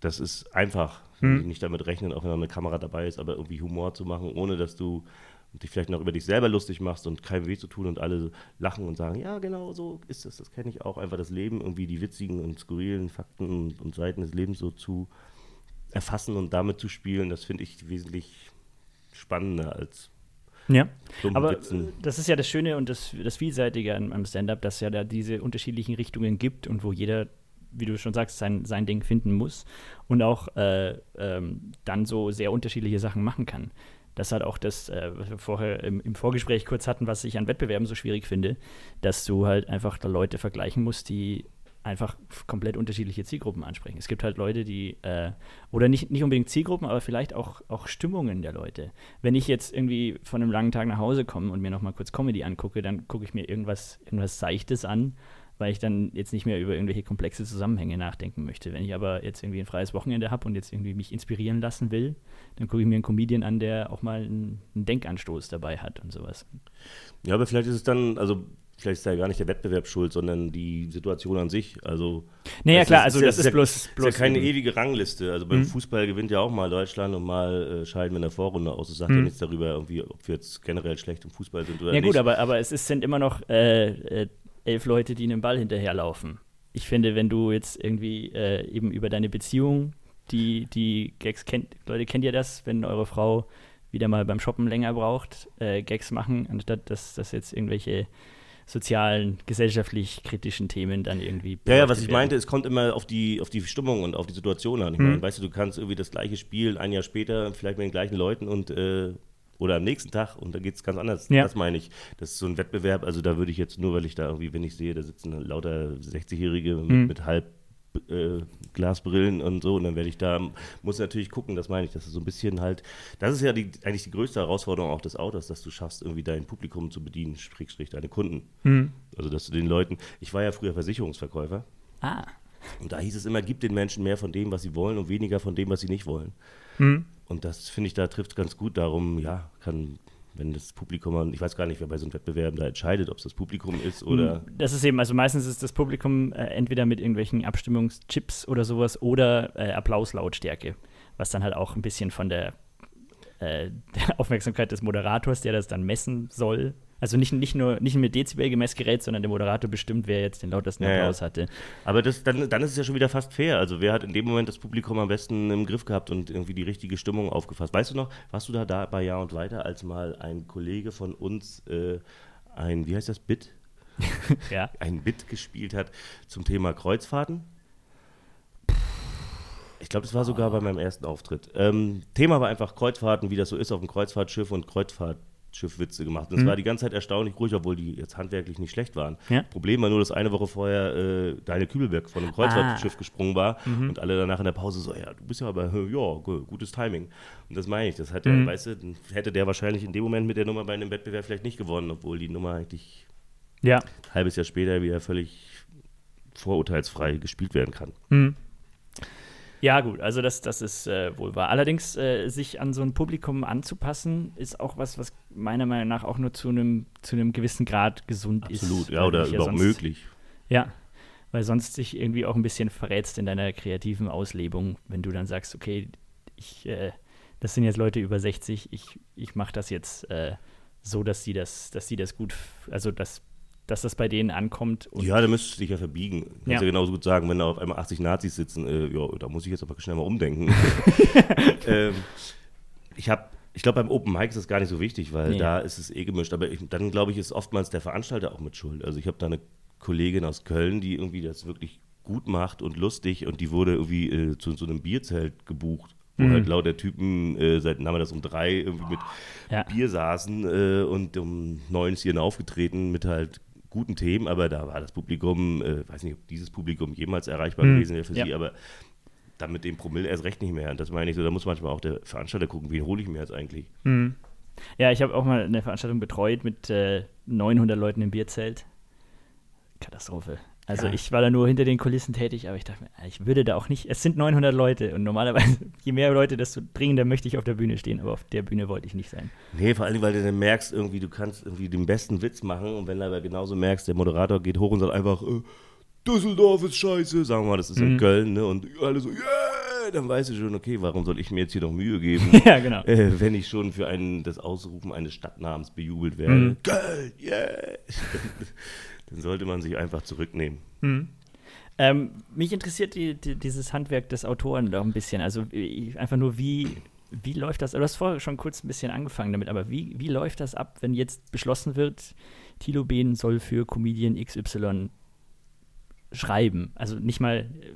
das ist einfach. Hm. nicht damit rechnen, auch wenn eine Kamera dabei ist, aber irgendwie Humor zu machen, ohne dass du dich vielleicht noch über dich selber lustig machst und keinem weh zu tun und alle lachen und sagen, ja, genau so ist es, das kenne ich auch. Einfach das Leben, irgendwie die witzigen und skurrilen Fakten und, und Seiten des Lebens so zu erfassen und damit zu spielen, das finde ich wesentlich spannender als Ja. Aber Witzen. das ist ja das Schöne und das, das Vielseitige an, am Stand-up, dass ja da diese unterschiedlichen Richtungen gibt und wo jeder, wie du schon sagst, sein, sein Ding finden muss und auch äh, ähm, dann so sehr unterschiedliche Sachen machen kann. Das hat auch das, äh, was wir vorher im, im Vorgespräch kurz hatten, was ich an Wettbewerben so schwierig finde, dass du halt einfach da Leute vergleichen musst, die einfach komplett unterschiedliche Zielgruppen ansprechen. Es gibt halt Leute, die, äh, oder nicht, nicht unbedingt Zielgruppen, aber vielleicht auch, auch Stimmungen der Leute. Wenn ich jetzt irgendwie von einem langen Tag nach Hause komme und mir nochmal kurz Comedy angucke, dann gucke ich mir irgendwas, irgendwas Seichtes an, weil ich dann jetzt nicht mehr über irgendwelche komplexe Zusammenhänge nachdenken möchte. Wenn ich aber jetzt irgendwie ein freies Wochenende habe und jetzt irgendwie mich inspirieren lassen will, dann gucke ich mir einen Comedian an, der auch mal einen, einen Denkanstoß dabei hat und sowas. Ja, aber vielleicht ist es dann, also vielleicht ist da ja gar nicht der Wettbewerb schuld, sondern die Situation an sich. Also Naja, Das klar, ist- also ja- das ist ist ja- bloß, ist bloß ja keine eben- ewige Rangliste. Also beim Mhm. Fußball gewinnt ja auch mal Deutschland und mal äh, scheiden wir in der Vorrunde aus. Das sagt ja Mhm. nichts darüber, irgendwie, ob wir jetzt generell schlecht im Fußball sind oder Ja nicht. gut, aber, aber es sind immer noch äh, äh, elf Leute, die einem Ball hinterherlaufen. Ich finde, wenn du jetzt irgendwie äh, eben über deine Beziehung, die, die Gags kennt, Leute, kennt ihr das, wenn eure Frau wieder mal beim Shoppen länger braucht, äh, Gags machen, anstatt dass, dass jetzt irgendwelche sozialen, gesellschaftlich kritischen Themen dann irgendwie. Ja, ja, was ich werden. meinte, es kommt immer auf die, auf die Stimmung und auf die Situation an. Ich Mhm. meine, weißt du, du kannst irgendwie das gleiche Spiel ein Jahr später, vielleicht mit den gleichen Leuten und äh, oder am nächsten Tag und da geht es ganz anders. Ja. Das meine ich. Das ist so ein Wettbewerb, also da würde ich jetzt nur, weil ich da irgendwie, wenn ich sehe, da sitzen lauter 60-Jährige mit, Mhm. mit halb äh, Glasbrillen und so und dann werde ich da, muss natürlich gucken, das meine ich, dass es so ein bisschen halt, das ist ja die, eigentlich die größte Herausforderung auch des Autors, dass du schaffst, irgendwie dein Publikum zu bedienen, Schrägstrich deine Kunden. Hm. Also dass du den Leuten, ich war ja früher Versicherungsverkäufer Ah. und da hieß es immer, gib den Menschen mehr von dem, was sie wollen und weniger von dem, was sie nicht wollen. Hm. Und das finde ich, da trifft ganz gut darum, ja, kann, wenn das Publikum, ich weiß gar nicht, wer bei so einem Wettbewerb da entscheidet, ob es das Publikum ist oder. Das ist eben, also meistens ist das Publikum äh, entweder mit irgendwelchen Abstimmungschips oder sowas oder äh, Applauslautstärke, was dann halt auch ein bisschen von der, äh, der Aufmerksamkeit des Moderators, der das dann messen soll, Also nicht, nicht nur nicht mit Dezibel-Gemessgerät, sondern der Moderator bestimmt, wer jetzt den lautesten Ja, ja. Applaus hatte. Aber das, dann, dann ist es ja schon wieder fast fair. Also wer hat in dem Moment das Publikum am besten im Griff gehabt und irgendwie die richtige Stimmung aufgefasst? Weißt du noch, warst du da, da bei Ja und Weiter, als mal ein Kollege von uns äh, ein, wie heißt das, Bit? Ja. Ein Bit gespielt hat zum Thema Kreuzfahrten? Ich glaube, das war sogar bei meinem ersten Auftritt. Ähm, Thema war einfach Kreuzfahrten, wie das so ist auf dem Kreuzfahrtschiff und Kreuzfahrtschiffwitze gemacht. Und es Mhm. war die ganze Zeit erstaunlich ruhig, obwohl die jetzt handwerklich nicht schlecht waren. Ja. Problem war nur, dass eine Woche vorher äh, Daniel Kübelberg von einem Kreuzfahrtschiff gesprungen war und alle danach in der Pause so, ja, du bist ja aber, ja, gu- gutes Timing. Und das meine ich, das hat der, weißt du, hätte der wahrscheinlich in dem Moment mit der Nummer bei einem Wettbewerb vielleicht nicht gewonnen, obwohl die Nummer eigentlich Ja. ein halbes Jahr später wieder völlig vorurteilsfrei gespielt werden kann. Hm. Ja, gut, also das, das ist äh, wohl wahr. Allerdings, äh, sich an so ein Publikum anzupassen, ist auch was, was meiner Meinung nach auch nur zu einem zu einem gewissen Grad gesund ist. Absolut, ja, oder überhaupt sonst- möglich. Ja, weil sonst dich irgendwie auch ein bisschen verrätst in deiner kreativen Auslebung, wenn du dann sagst, okay, ich, äh, das sind jetzt Leute über 60, ich, ich mache das jetzt äh, so, dass sie das, dass sie das gut, also dass, dass das bei denen ankommt. Und Ja, da müsstest du dich ja verbiegen. Kannst Ja. ja. genauso gut sagen, wenn da auf einmal 80 Nazis sitzen, äh, ja, da muss ich jetzt aber schnell mal umdenken. ähm, ich habe, ich glaube, beim Open Mic ist das gar nicht so wichtig, weil Nee. da ist es eh gemischt. Aber ich, dann, glaube ich, ist oftmals der Veranstalter auch mit Schuld. Also ich habe da eine Kollegin aus Köln, die irgendwie das wirklich gut macht und lustig und die wurde irgendwie äh, zu so einem Bierzelt gebucht. Wo Mhm. halt lauter Typen äh, seit nachmittags um drei irgendwie mit Ja. Bier saßen äh, und um neun ist hier aufgetreten mit halt guten Themen, aber da war das Publikum, äh, weiß nicht, ob dieses Publikum jemals erreichbar Hm, gewesen wäre für ja. sie, aber dann mit dem Promille erst recht nicht mehr. Und das meine ich so, da muss manchmal auch der Veranstalter gucken, wen hole ich mir jetzt eigentlich. Hm. Ja, ich habe auch mal eine Veranstaltung betreut mit äh, 900 Leuten im Bierzelt. Katastrophe. Also Ja. ich war da nur hinter den Kulissen tätig, aber ich dachte mir, ich würde da auch nicht, es sind 900 Leute und normalerweise, je mehr Leute, desto dringender möchte ich auf der Bühne stehen, aber auf der Bühne wollte ich nicht sein. Nee, vor allem, weil du dann merkst, irgendwie, du kannst irgendwie den besten Witz machen und wenn du aber genauso merkst, der Moderator geht hoch und sagt einfach, äh, Düsseldorf ist scheiße, sagen wir mal, das ist in Mhm. Köln, ne? Und alle so, yeah, dann weißt du schon, okay, warum soll ich mir jetzt hier noch Mühe geben? ja, genau. äh, wenn ich schon für einen, das Ausrufen eines Stadtnamens bejubelt werde. Mhm. Köln, yeah! dann sollte man sich einfach zurücknehmen. Hm. Ähm, mich interessiert die, die, dieses Handwerk des Autoren doch ein bisschen. Also ich- einfach nur, wie, wie läuft das? Du hast vorher schon kurz ein bisschen angefangen damit, aber wie, wie läuft das ab, wenn jetzt beschlossen wird, Thilo Behn soll für Comedian XY schreiben? Also nicht mal, äh,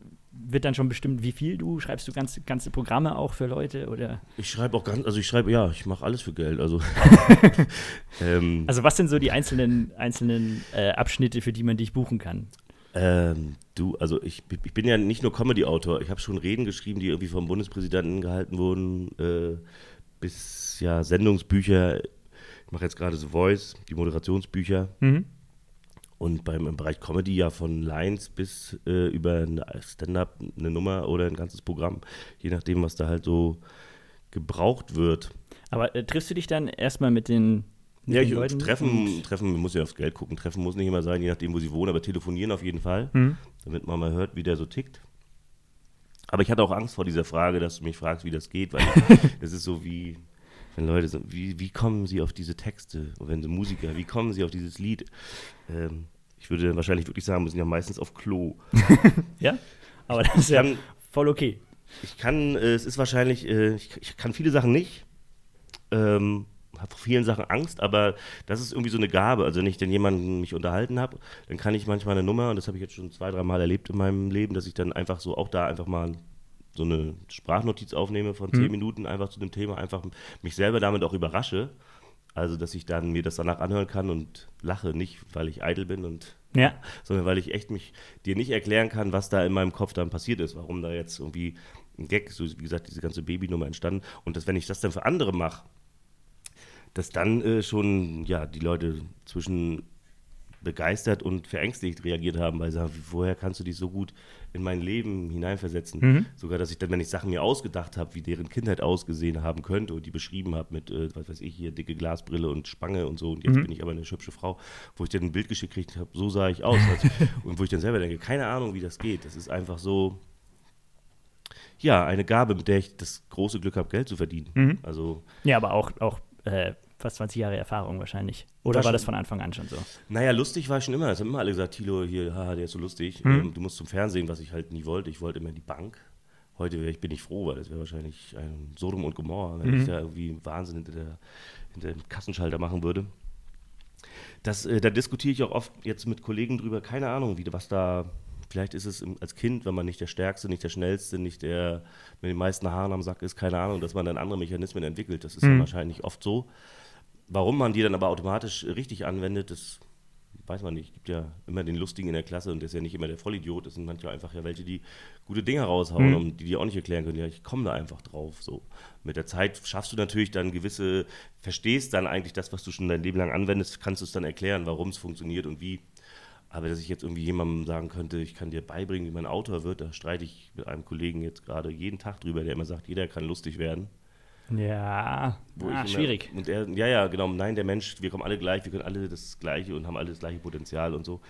wird dann schon bestimmt, wie viel du? Schreibst du ganze, ganze Programme auch für Leute? Oder? Ich schreibe auch ganz, also ich schreibe, ja, ich mache alles für Geld. Also, ähm, Also was sind so die einzelnen, einzelnen äh, Abschnitte, für die man dich buchen kann? Ähm, du, also ich, ich bin ja nicht nur Comedy-Autor. Ich habe schon Reden geschrieben, die irgendwie vom Bundespräsidenten gehalten wurden, äh, bis ja Sendungsbücher. Ich mache jetzt gerade The Voice, die Moderationsbücher. Mhm. Und beim im Bereich Comedy ja von Lines bis äh, über ein Stand-up eine Nummer oder ein ganzes Programm, je nachdem, was da halt so gebraucht wird. Aber äh, triffst du dich dann erstmal mit den, Ja, ich, Leuten? treffen, treffen, man muss ja aufs Geld gucken. Treffen muss nicht immer sein, je nachdem, wo sie wohnen, aber telefonieren auf jeden Fall, Mhm. damit man mal hört, wie der so tickt. Aber ich hatte auch Angst vor dieser Frage, dass du mich fragst, wie das geht, weil das ist so wie, wenn Leute so, wie, wie kommen sie auf diese Texte? Und wenn sie Musiker, wie kommen sie auf dieses Lied? Ähm, ich würde dann wahrscheinlich wirklich sagen, wir sind ja meistens auf Klo. Ja, aber das ist ja kann, voll okay. ich kann äh, es ist wahrscheinlich, äh, ich, ich kann viele Sachen nicht. Ähm, habe vor vielen Sachen Angst, aber das ist irgendwie so eine Gabe. Also wenn ich dann jemanden mich unterhalten habe, dann kann ich manchmal eine Nummer, und das habe ich jetzt schon zwei, drei Mal erlebt in meinem Leben, dass ich dann einfach so auch da einfach mal so eine Sprachnotiz aufnehme von zehn Mhm. Minuten einfach zu dem Thema, einfach mich selber damit auch überrasche. Also, dass ich dann mir das danach anhören kann und lache, nicht weil ich eitel bin und Ja, sondern weil ich echt mich dir nicht erklären kann, was da in meinem Kopf dann passiert ist, warum da jetzt irgendwie ein Gag, so wie gesagt, diese ganze Babynummer entstanden und dass wenn ich das dann für andere mache, dass dann äh, schon ja die Leute zwischen begeistert und verängstigt reagiert haben, weil sie sagen, woher kannst du dich so gut in mein Leben hineinversetzen? Mhm. Sogar, dass ich dann, wenn ich Sachen mir ausgedacht habe, wie deren Kindheit ausgesehen haben könnte und die beschrieben habe mit, äh, was weiß ich, hier dicke Glasbrille und Spange und so und jetzt Mhm. bin ich aber eine hübsche Frau, wo ich dann ein Bild geschickt gekriegt habe, so sah ich aus. Also, und wo ich dann selber denke, keine Ahnung, wie das geht. Das ist einfach so, ja, eine Gabe, mit der ich das große Glück habe, Geld zu verdienen. Mhm. Also, ja, aber auch, auch äh, fast 20 Jahre Erfahrung wahrscheinlich. Oder war das von Anfang an schon so? Naja, lustig war ich schon immer. Es haben immer alle gesagt, Tilo, hier, haha, der ist so lustig. Mhm. Ähm, du musst zum Fernsehen, was ich halt nie wollte. Ich wollte immer in die Bank. Heute wär ich, bin ich froh, weil das wäre wahrscheinlich ein Sodom und Gomorra, wenn Mhm. ich da irgendwie Wahnsinn hinter, der, hinter dem Kassenschalter machen würde. Das, äh, da diskutiere ich auch oft jetzt mit Kollegen drüber, keine Ahnung, wie, was da, vielleicht ist es im, als Kind, wenn man nicht der Stärkste, nicht der Schnellste, nicht der mit den meisten Haaren am Sack ist, keine Ahnung, dass man dann andere Mechanismen entwickelt. Das ist Mhm. dann wahrscheinlich oft so. Warum man die dann aber automatisch richtig anwendet, das weiß man nicht. Es gibt ja immer den Lustigen in der Klasse und der ist ja nicht immer der Vollidiot. Das sind manchmal einfach ja welche, die gute Dinge raushauen Mhm. und die dir auch nicht erklären können. Ja, ich komme da einfach drauf. So. Mit der Zeit schaffst du natürlich dann gewisse, verstehst dann eigentlich das, was du schon dein Leben lang anwendest, kannst du es dann erklären, warum es funktioniert und wie. Aber dass ich jetzt irgendwie jemandem sagen könnte, ich kann dir beibringen, wie man Autor wird, da streite ich mit einem Kollegen jetzt gerade jeden Tag drüber, der immer sagt, jeder kann lustig werden. Ja, ah, ich immer- schwierig. Und er, ja, ja, genau. Nein, der Mensch, wir kommen alle gleich, wir können alle das Gleiche und haben alle das gleiche Potenzial und so.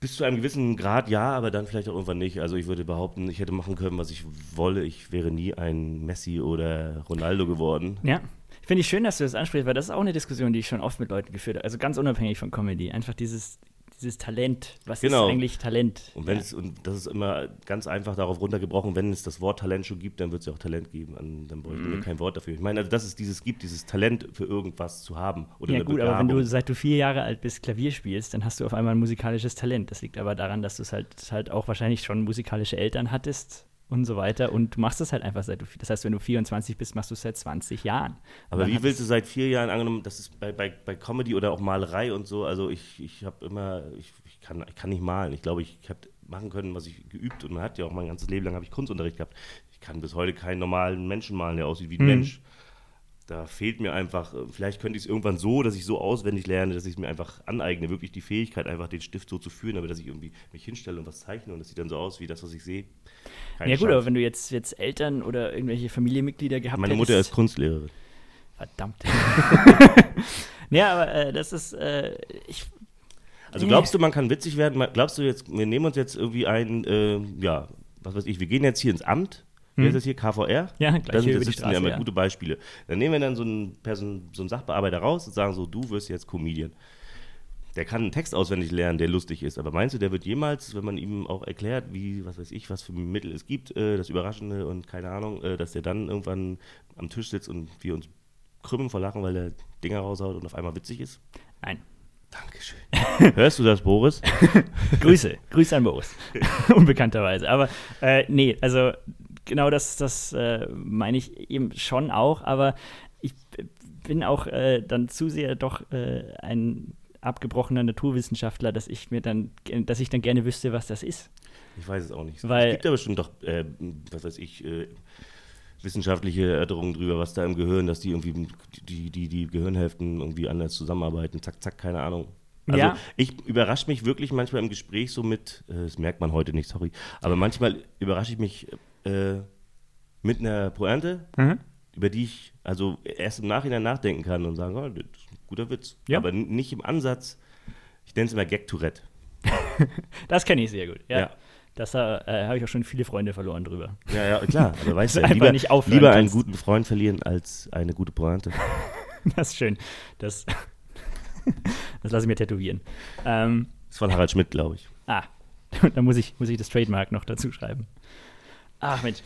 Bis zu einem gewissen Grad ja, aber dann vielleicht auch irgendwann nicht. Also ich würde behaupten, ich hätte machen können, was ich wolle. Ich wäre nie ein Messi oder Ronaldo geworden. Ja. Finde ich schön, dass du das ansprichst, weil das ist auch eine Diskussion, die ich schon oft mit Leuten geführt habe. Also ganz unabhängig von Comedy. Einfach dieses, dieses Talent. Was Genau. ist eigentlich Talent? Und wenn ja. es, und das ist immer ganz einfach darauf runtergebrochen, wenn es das Wort Talent schon gibt, dann wird es ja auch Talent geben. An- Dann bräuchten Mhm. wir kein Wort dafür. Ich meine, also, dass es dieses gibt, dieses Talent für irgendwas zu haben. Oder ja gut, aber wenn du Begabung. seit du vier Jahre alt bist Klavier spielst, dann hast du auf einmal ein musikalisches Talent. Das liegt aber daran, dass du es halt, halt auch wahrscheinlich schon musikalische Eltern hattest und so weiter. Und du machst es halt einfach seit du, das heißt, wenn du 24 bist, machst du es seit 20 Jahren. Aber wie willst du seit vier Jahren angenommen, das ist bei, bei, bei Comedy oder auch Malerei und so, also ich, ich habe immer, ich, ich, kann, ich kann nicht malen. Ich glaube, ich habe machen können, was ich geübt und man hat ja auch mein ganzes Leben lang habe ich Kunstunterricht gehabt. Ich kann bis heute keinen normalen Menschen malen, der aussieht wie ein Mhm. Mensch. Da fehlt mir einfach, äh, vielleicht könnte ich es irgendwann so, dass ich so auswendig lerne, dass ich es mir einfach aneigne, wirklich die Fähigkeit, einfach den Stift so zu führen, aber dass ich irgendwie mich hinstelle und was zeichne und das sieht dann so aus wie das, was ich sehe. Keine ja gut, Chance. aber wenn du jetzt, jetzt Eltern oder irgendwelche Familienmitglieder gehabt Meine hättest, Mutter ist Kunstlehrerin. Verdammt. ja, aber äh, das ist, äh, ich, Also glaubst du, man kann witzig werden? Glaubst du jetzt, wir nehmen uns jetzt irgendwie ein, äh, ja, was weiß ich, wir gehen jetzt hier ins Amt. Wie Hm. heißt das hier? KVR? ja, gleich sind hier das über die ja Straße, immer ja. gute Beispiele. Dann nehmen wir dann so einen, Person, so einen Sachbearbeiter raus und sagen so, du wirst jetzt Comedian. Der kann einen Text auswendig lernen, der lustig ist. Aber meinst du, der wird jemals, wenn man ihm auch erklärt, wie, was weiß ich, was für Mittel es gibt, äh, das Überraschende und keine Ahnung, äh, dass der dann irgendwann am Tisch sitzt und wir uns krümmen vor Lachen, weil der Dinger raushaut und auf einmal witzig ist? Nein. Dankeschön. Hörst du das, Boris? Grüße, Grüße an Boris. Unbekannterweise. Aber äh, nee, also genau das, das äh, meine ich eben schon auch, aber ich bin auch äh, dann zu sehr doch äh, ein abgebrochener Naturwissenschaftler, dass ich mir dann, dass ich dann gerne wüsste, was das ist. Ich weiß es auch nicht. Weil- es gibt ja bestimmt doch, äh, was weiß ich, äh, wissenschaftliche Erörterungen drüber, was da im Gehirn, dass die irgendwie die, die, die Gehirnhälften irgendwie anders zusammenarbeiten. Zack, zack, keine Ahnung. Also Ja. ich überrasche mich wirklich manchmal im Gespräch so mit, äh, das merkt man heute nicht, sorry, aber manchmal überrasche ich mich äh, mit einer Pointe, Mhm. über die ich also erst im Nachhinein nachdenken kann und sagen, oh, das ist ein guter Witz. Ja. Aber nicht im Ansatz, ich nenne es immer Gag-Tourette. Das kenne ich sehr gut. Ja. Ja. Das äh, habe ich auch schon viele Freunde verloren drüber. Ja, ja, klar. Aber weißt du, Einfach lieber, nicht lieber einen kannst. guten Freund verlieren als eine gute Pointe. Das ist schön. Das, das lasse ich mir tätowieren. Ähm, Das ist von Harald Schmidt, glaube ich. Ah, da muss ich, muss ich das Trademark noch dazu schreiben. Ach Mensch.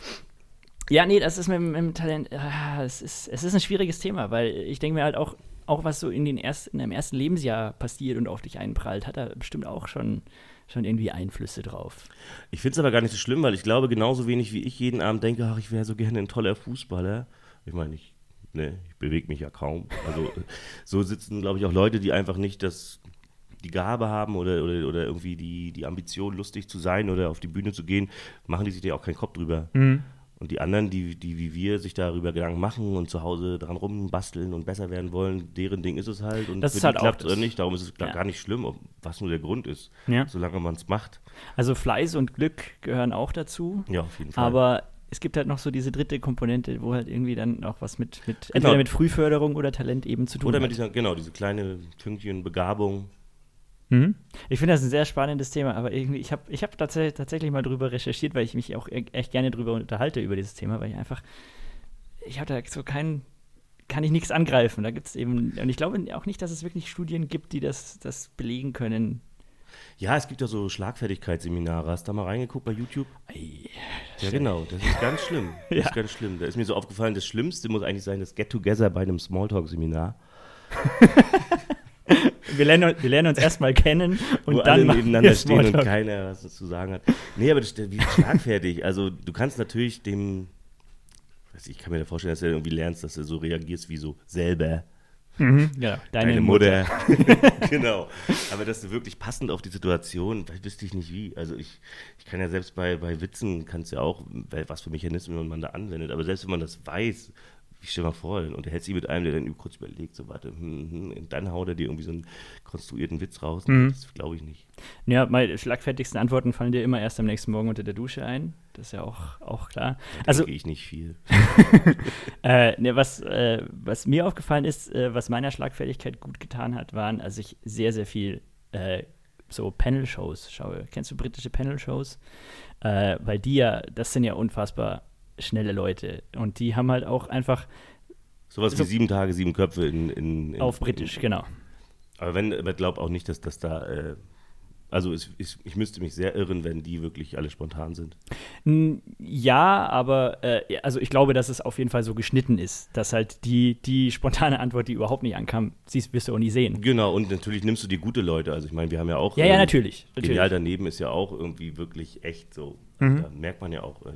Ja, nee, das ist mit, mit dem Talent, ah, es, ist, es ist ein schwieriges Thema, weil ich denke mir halt auch, auch was so in, den ersten, in deinem ersten Lebensjahr passiert und auf dich einprallt, hat da bestimmt auch schon, schon irgendwie Einflüsse drauf. Ich finde es aber gar nicht so schlimm, weil ich glaube, genauso wenig wie ich jeden Abend denke, ach, ich wäre so gerne ein toller Fußballer. Ich meine, ich, ne, ich bewege mich ja kaum. Also so sitzen, glaube ich, auch Leute, die einfach nicht das, die Gabe haben oder, oder, oder irgendwie die, die Ambition, lustig zu sein oder auf die Bühne zu gehen, machen die sich da auch keinen Kopf drüber. Und die anderen, die, die wie wir sich darüber Gedanken machen und zu Hause dran rumbasteln und besser werden wollen, deren Ding ist es halt. Und Das ist halt auch klappt das. oder nicht. Darum ist es Ja. gar nicht schlimm, was nur der Grund ist, Ja. solange man es macht. Also Fleiß und Glück gehören auch dazu, Ja, auf jeden Fall. aber es gibt halt noch so diese dritte Komponente, wo halt irgendwie dann auch was mit, mit Genau. entweder mit Frühförderung oder Talent eben zu tun Oder hat. mit dieser, genau, diese kleine Fünkchen Begabung. Mhm. Ich finde das ein sehr spannendes Thema, aber irgendwie, ich habe ich hab tats tatsächlich mal drüber recherchiert, weil ich mich auch e- echt gerne drüber unterhalte über dieses Thema, weil ich einfach, ich habe da so kein, kann ich nichts angreifen. Da gibt es eben, und ich glaube auch nicht, dass es wirklich Studien gibt, die das, das belegen können. Ja, es gibt ja so Schlagfertigkeitsseminare. Hast du da mal reingeguckt bei YouTube? Ei, Ja, genau. Das ist ganz schlimm. Das Ja. ist ganz schlimm. Da ist mir so aufgefallen, das Schlimmste muss eigentlich sein, das Get-Together bei einem Smalltalk-Seminar. Wir lernen, wir lernen uns erstmal kennen und wo dann alle nebeneinander stehen und keiner was zu sagen hat. Nee, aber das ist wie schlagfertig. Also du kannst natürlich dem, ich, kann mir vorstellen, dass du irgendwie lernst, dass du so reagierst wie so selber. Mhm, ja, deine, Deine Mutter. Mutter. genau. Aber dass du wirklich passend auf die Situation, weiß wüsste ich nicht wie. Also ich, ich kann ja selbst bei, bei Witzen, kannst ja auch, weil- was für Mechanismen man da anwendet. Aber selbst wenn man das weiß, ich stell mal vor, und er hält sich mit einem, der dann kurz überlegt, so warte, hm, hm, und dann haut er dir irgendwie so einen konstruierten Witz raus. Mhm. Das glaube ich nicht. Ja, meine schlagfertigsten Antworten fallen dir immer erst am nächsten Morgen unter der Dusche ein. Das ist ja auch, auch klar. Da Also, denke ich nicht viel. Äh, ne, was, äh, was mir aufgefallen ist, äh, was meiner Schlagfertigkeit gut getan hat, waren, als ich sehr, sehr viel äh, so Panel-Shows schaue. Kennst du britische Panel-Shows? Äh, weil die ja, das sind ja unfassbar schnelle Leute. Und die haben halt auch einfach Sowas So- wie sieben Tage, sieben Köpfe in. in, in auf Britisch, genau. Aber wenn, aber glaub auch nicht, dass das da. Äh, also es, ich, ich müsste mich sehr irren, wenn die wirklich alle spontan sind. Ja, aber äh, also ich glaube, dass es auf jeden Fall so geschnitten ist, dass halt die, die spontane Antwort, die überhaupt nicht ankam, siehst, wirst du auch nie sehen. Genau, und natürlich nimmst du die gute Leute. Also ich meine, wir haben ja auch. Ja, ja, ähm, natürlich. natürlich. Genial daneben ist ja auch irgendwie wirklich echt so. Mhm. Da merkt man ja auch, äh,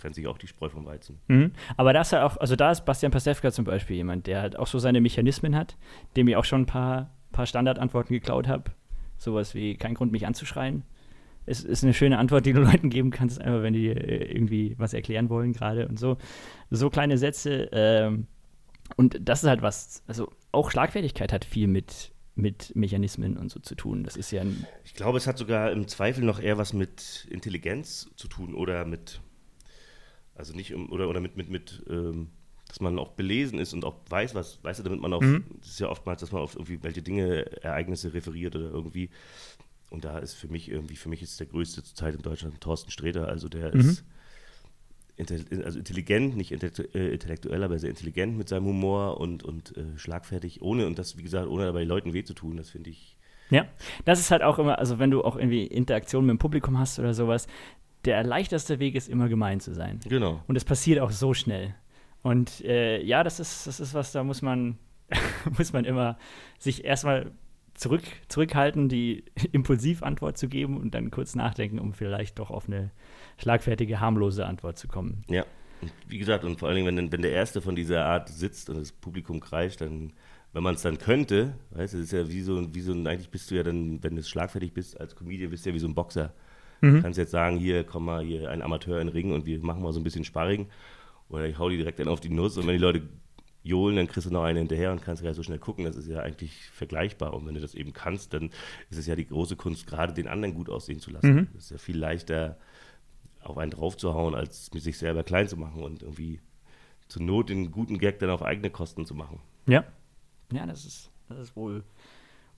trennt sich auch die Spreu vom Weizen. Mhm. Aber da ist ja auch, also da ist Bastian Pastewka zum Beispiel jemand, der halt auch so seine Mechanismen hat, dem ich auch schon ein paar, paar Standardantworten geklaut habe. Sowas wie kein Grund, mich anzuschreien. Es ist eine schöne Antwort, die du Leuten geben kannst, einfach wenn die äh, irgendwie was erklären wollen gerade und so. So kleine Sätze. Ähm, und das ist halt was, also auch Schlagfertigkeit hat viel mit, mit Mechanismen und so zu tun. Das ist ja ein, Ich glaube, es hat sogar im Zweifel noch eher was mit Intelligenz zu tun oder mit, also nicht, um- oder, oder mit, mit, mit ähm, dass man auch belesen ist und auch weiß, was, weißt du, damit man auf, Mhm. das ist ja oftmals, dass man auf irgendwie welche Dinge, Ereignisse referiert oder irgendwie. Und da ist für mich irgendwie, für mich ist der größte zurzeit in Deutschland Thorsten Sträter, also der Mhm. ist also intelligent, nicht äh, intellektuell, aber sehr intelligent mit seinem Humor und, und äh, schlagfertig, ohne, und das, wie gesagt, ohne dabei Leuten weh zu tun, das finde ich Ja, das ist halt auch immer, also wenn du auch irgendwie Interaktion mit dem Publikum hast oder sowas, der leichteste Weg ist immer gemein zu sein. Genau. Und es passiert auch so schnell. Und äh, ja, das ist, das ist was, da muss man, muss man immer sich erstmal zurück, zurückhalten, die Impulsivantwort zu geben und dann kurz nachdenken, um vielleicht doch auf eine schlagfertige, harmlose Antwort zu kommen. Ja, wie gesagt, und vor allen Dingen, wenn, wenn der Erste von dieser Art sitzt und das Publikum kreischt, dann, wenn man es dann könnte, weißt du, das ist ja wie so, wie so ein, eigentlich bist du ja dann, wenn du schlagfertig bist als Comedian, bist du ja wie so ein Boxer. Mhm. Du kannst jetzt sagen, hier, komm mal, hier ein Amateur in den Ring und wir machen mal so ein bisschen Sparring. Oder ich hau die direkt dann auf die Nuss und wenn die Leute johlen, dann kriegst du noch eine hinterher und kannst gleich so schnell gucken. Das ist ja eigentlich vergleichbar. Und wenn du das eben kannst, dann ist es ja die große Kunst, gerade den anderen gut aussehen zu lassen. Mhm. Das ist ja viel leichter, auf einen draufzuhauen, als mit sich selber klein zu machen und irgendwie zur Not den guten Gag dann auf eigene Kosten zu machen. Ja. Ja, das ist, das ist wohl,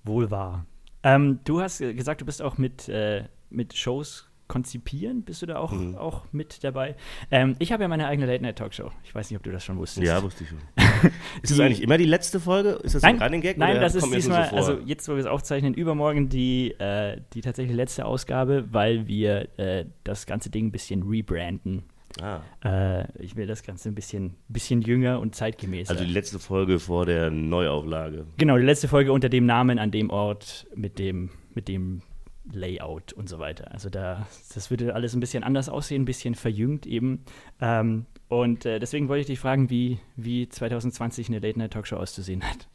wohl wahr. Ähm, du hast gesagt, du bist auch mit, äh, mit Shows konzipieren, bist du da auch, Mhm. auch mit dabei? Ähm, ich habe ja meine eigene Late-Night-Talkshow. Ich weiß nicht, ob du das schon wusstest. Ja, wusste ich schon. ist das eigentlich immer die letzte Folge? Ist das Nein, ein Running Gag? Nein, das ist diesmal, so also jetzt, wo wir es aufzeichnen, übermorgen die, äh, die tatsächlich letzte Ausgabe, weil wir äh, das ganze Ding ein bisschen rebranden. ah, Äh, ich will das Ganze ein bisschen, bisschen jünger und zeitgemäßer. also die letzte Folge vor der Neuauflage. genau, die letzte Folge unter dem Namen, an dem Ort, mit dem, mit dem Layout und so weiter. Also da, das würde alles ein bisschen anders aussehen, ein bisschen verjüngt eben. Ähm, und äh, deswegen wollte ich dich fragen, wie, wie 2020 eine Late-Night-Talkshow auszusehen hat.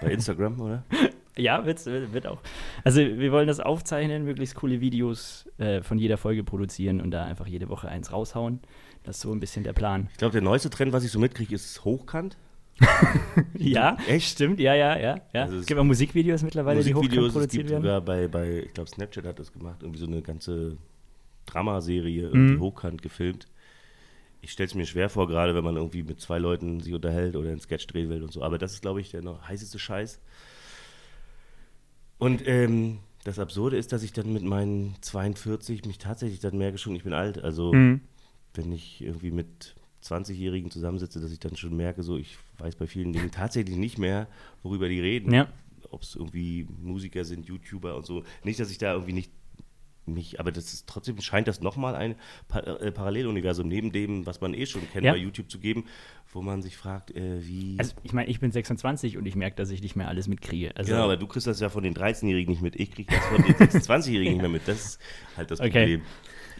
Bei Instagram, oder? Ja, wird's, äh, wird auch. Also wir wollen das aufzeichnen, möglichst coole Videos äh, von jeder Folge produzieren und da einfach jede Woche eins raushauen. Das ist so ein bisschen der Plan. Ich glaube, der neueste Trend, was ich so mitkriege, ist hochkant. Ja, Echt? stimmt, ja, ja, ja. ja. Also es gibt auch Musikvideos mittlerweile, die hochkant Musikvideos, produziert gibt werden. sogar bei, bei, ich glaube, Snapchat hat das gemacht, irgendwie so eine ganze Dramaserie irgendwie Mhm. hochkant gefilmt. Ich stelle es mir schwer vor, gerade wenn man irgendwie mit zwei Leuten sich unterhält oder einen Sketch drehen will und so. Aber das ist, glaube ich, der noch heißeste Scheiß. Und ähm, das Absurde ist, dass ich dann mit meinen 42 mich tatsächlich dann merke schon, ich bin alt. Also Mhm. wenn ich irgendwie mit 20-Jährigen zusammensitze, dass ich dann schon merke, so ich weiß bei vielen Dingen tatsächlich nicht mehr, worüber die reden. Ja. Ob es irgendwie Musiker sind, YouTuber und so. Nicht, dass ich da irgendwie nicht mich, aber das ist trotzdem scheint das nochmal ein pa äh, Paralleluniversum neben dem, was man eh schon kennt, Ja. bei YouTube zu geben, wo man sich fragt, äh, wie. Also ich meine, ich bin 26 und ich merke, dass ich nicht mehr alles mitkriege. Also, genau, aber du kriegst das ja von den 13-Jährigen nicht mit, ich krieg das von den 26-Jährigen nicht mehr mit. Das ist halt das Okay. Problem.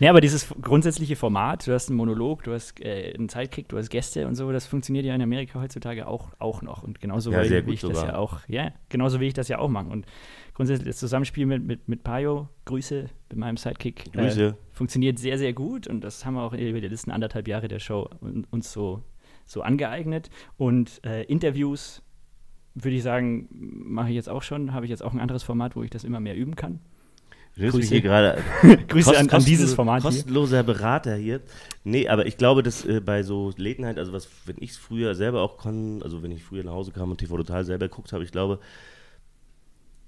Ja, aber dieses grundsätzliche Format, du hast einen Monolog, du hast äh, einen Zeitkick, du hast Gäste und so, das funktioniert ja in Amerika heutzutage auch, auch noch. Und genauso Ja, will, ich das sogar. ja auch, ja, genauso will ich das ja auch machen. Und grundsätzlich das Zusammenspiel mit, mit, mit Payo, Grüße mit meinem Sidekick, Grüße. Äh, funktioniert sehr, sehr gut. Und das haben wir auch über die letzten anderthalb Jahre der Show un- uns so, so angeeignet. Und äh, Interviews, würde ich sagen, mache ich jetzt auch schon, habe ich jetzt auch ein anderes Format, wo ich das immer mehr üben kann. Nimmst mich Grüße. hier gerade Grüße Kost- an, an dieses Format hier. Kostenloser Berater hier. Nee, aber ich glaube, dass äh, bei so Late Night, also was, wenn ich es früher selber auch kann, also wenn ich früher nach Hause kam und TV Total selber geguckt habe, ich glaube,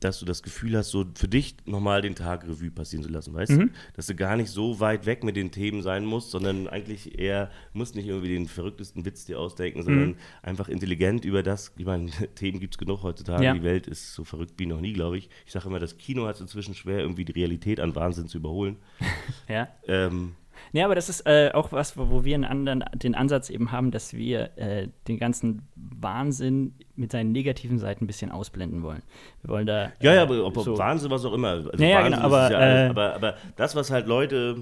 dass du das Gefühl hast, so für dich nochmal den Tag Revue passieren zu lassen, weißt Mhm. du? Dass du gar nicht so weit weg mit den Themen sein musst, sondern eigentlich eher, musst nicht irgendwie den verrücktesten Witz dir ausdenken, sondern Mhm. einfach intelligent über das, ich meine, Themen gibt es genug heutzutage, Ja. die Welt ist so verrückt wie noch nie, glaube ich. Ich sage immer, das Kino hat es inzwischen schwer, irgendwie die Realität an Wahnsinn zu überholen. Ja. Ähm, Ja, aber das ist äh, auch was, wo, wo wir einen anderen, den Ansatz eben haben, dass wir äh, den ganzen Wahnsinn mit seinen negativen Seiten ein bisschen ausblenden wollen. Wir wollen da. ja, äh, ja, aber ob, so- Wahnsinn, was auch immer. Also Ja, ja, Wahnsinn genau, aber, ist ja alles, äh, aber, aber das, was halt Leute,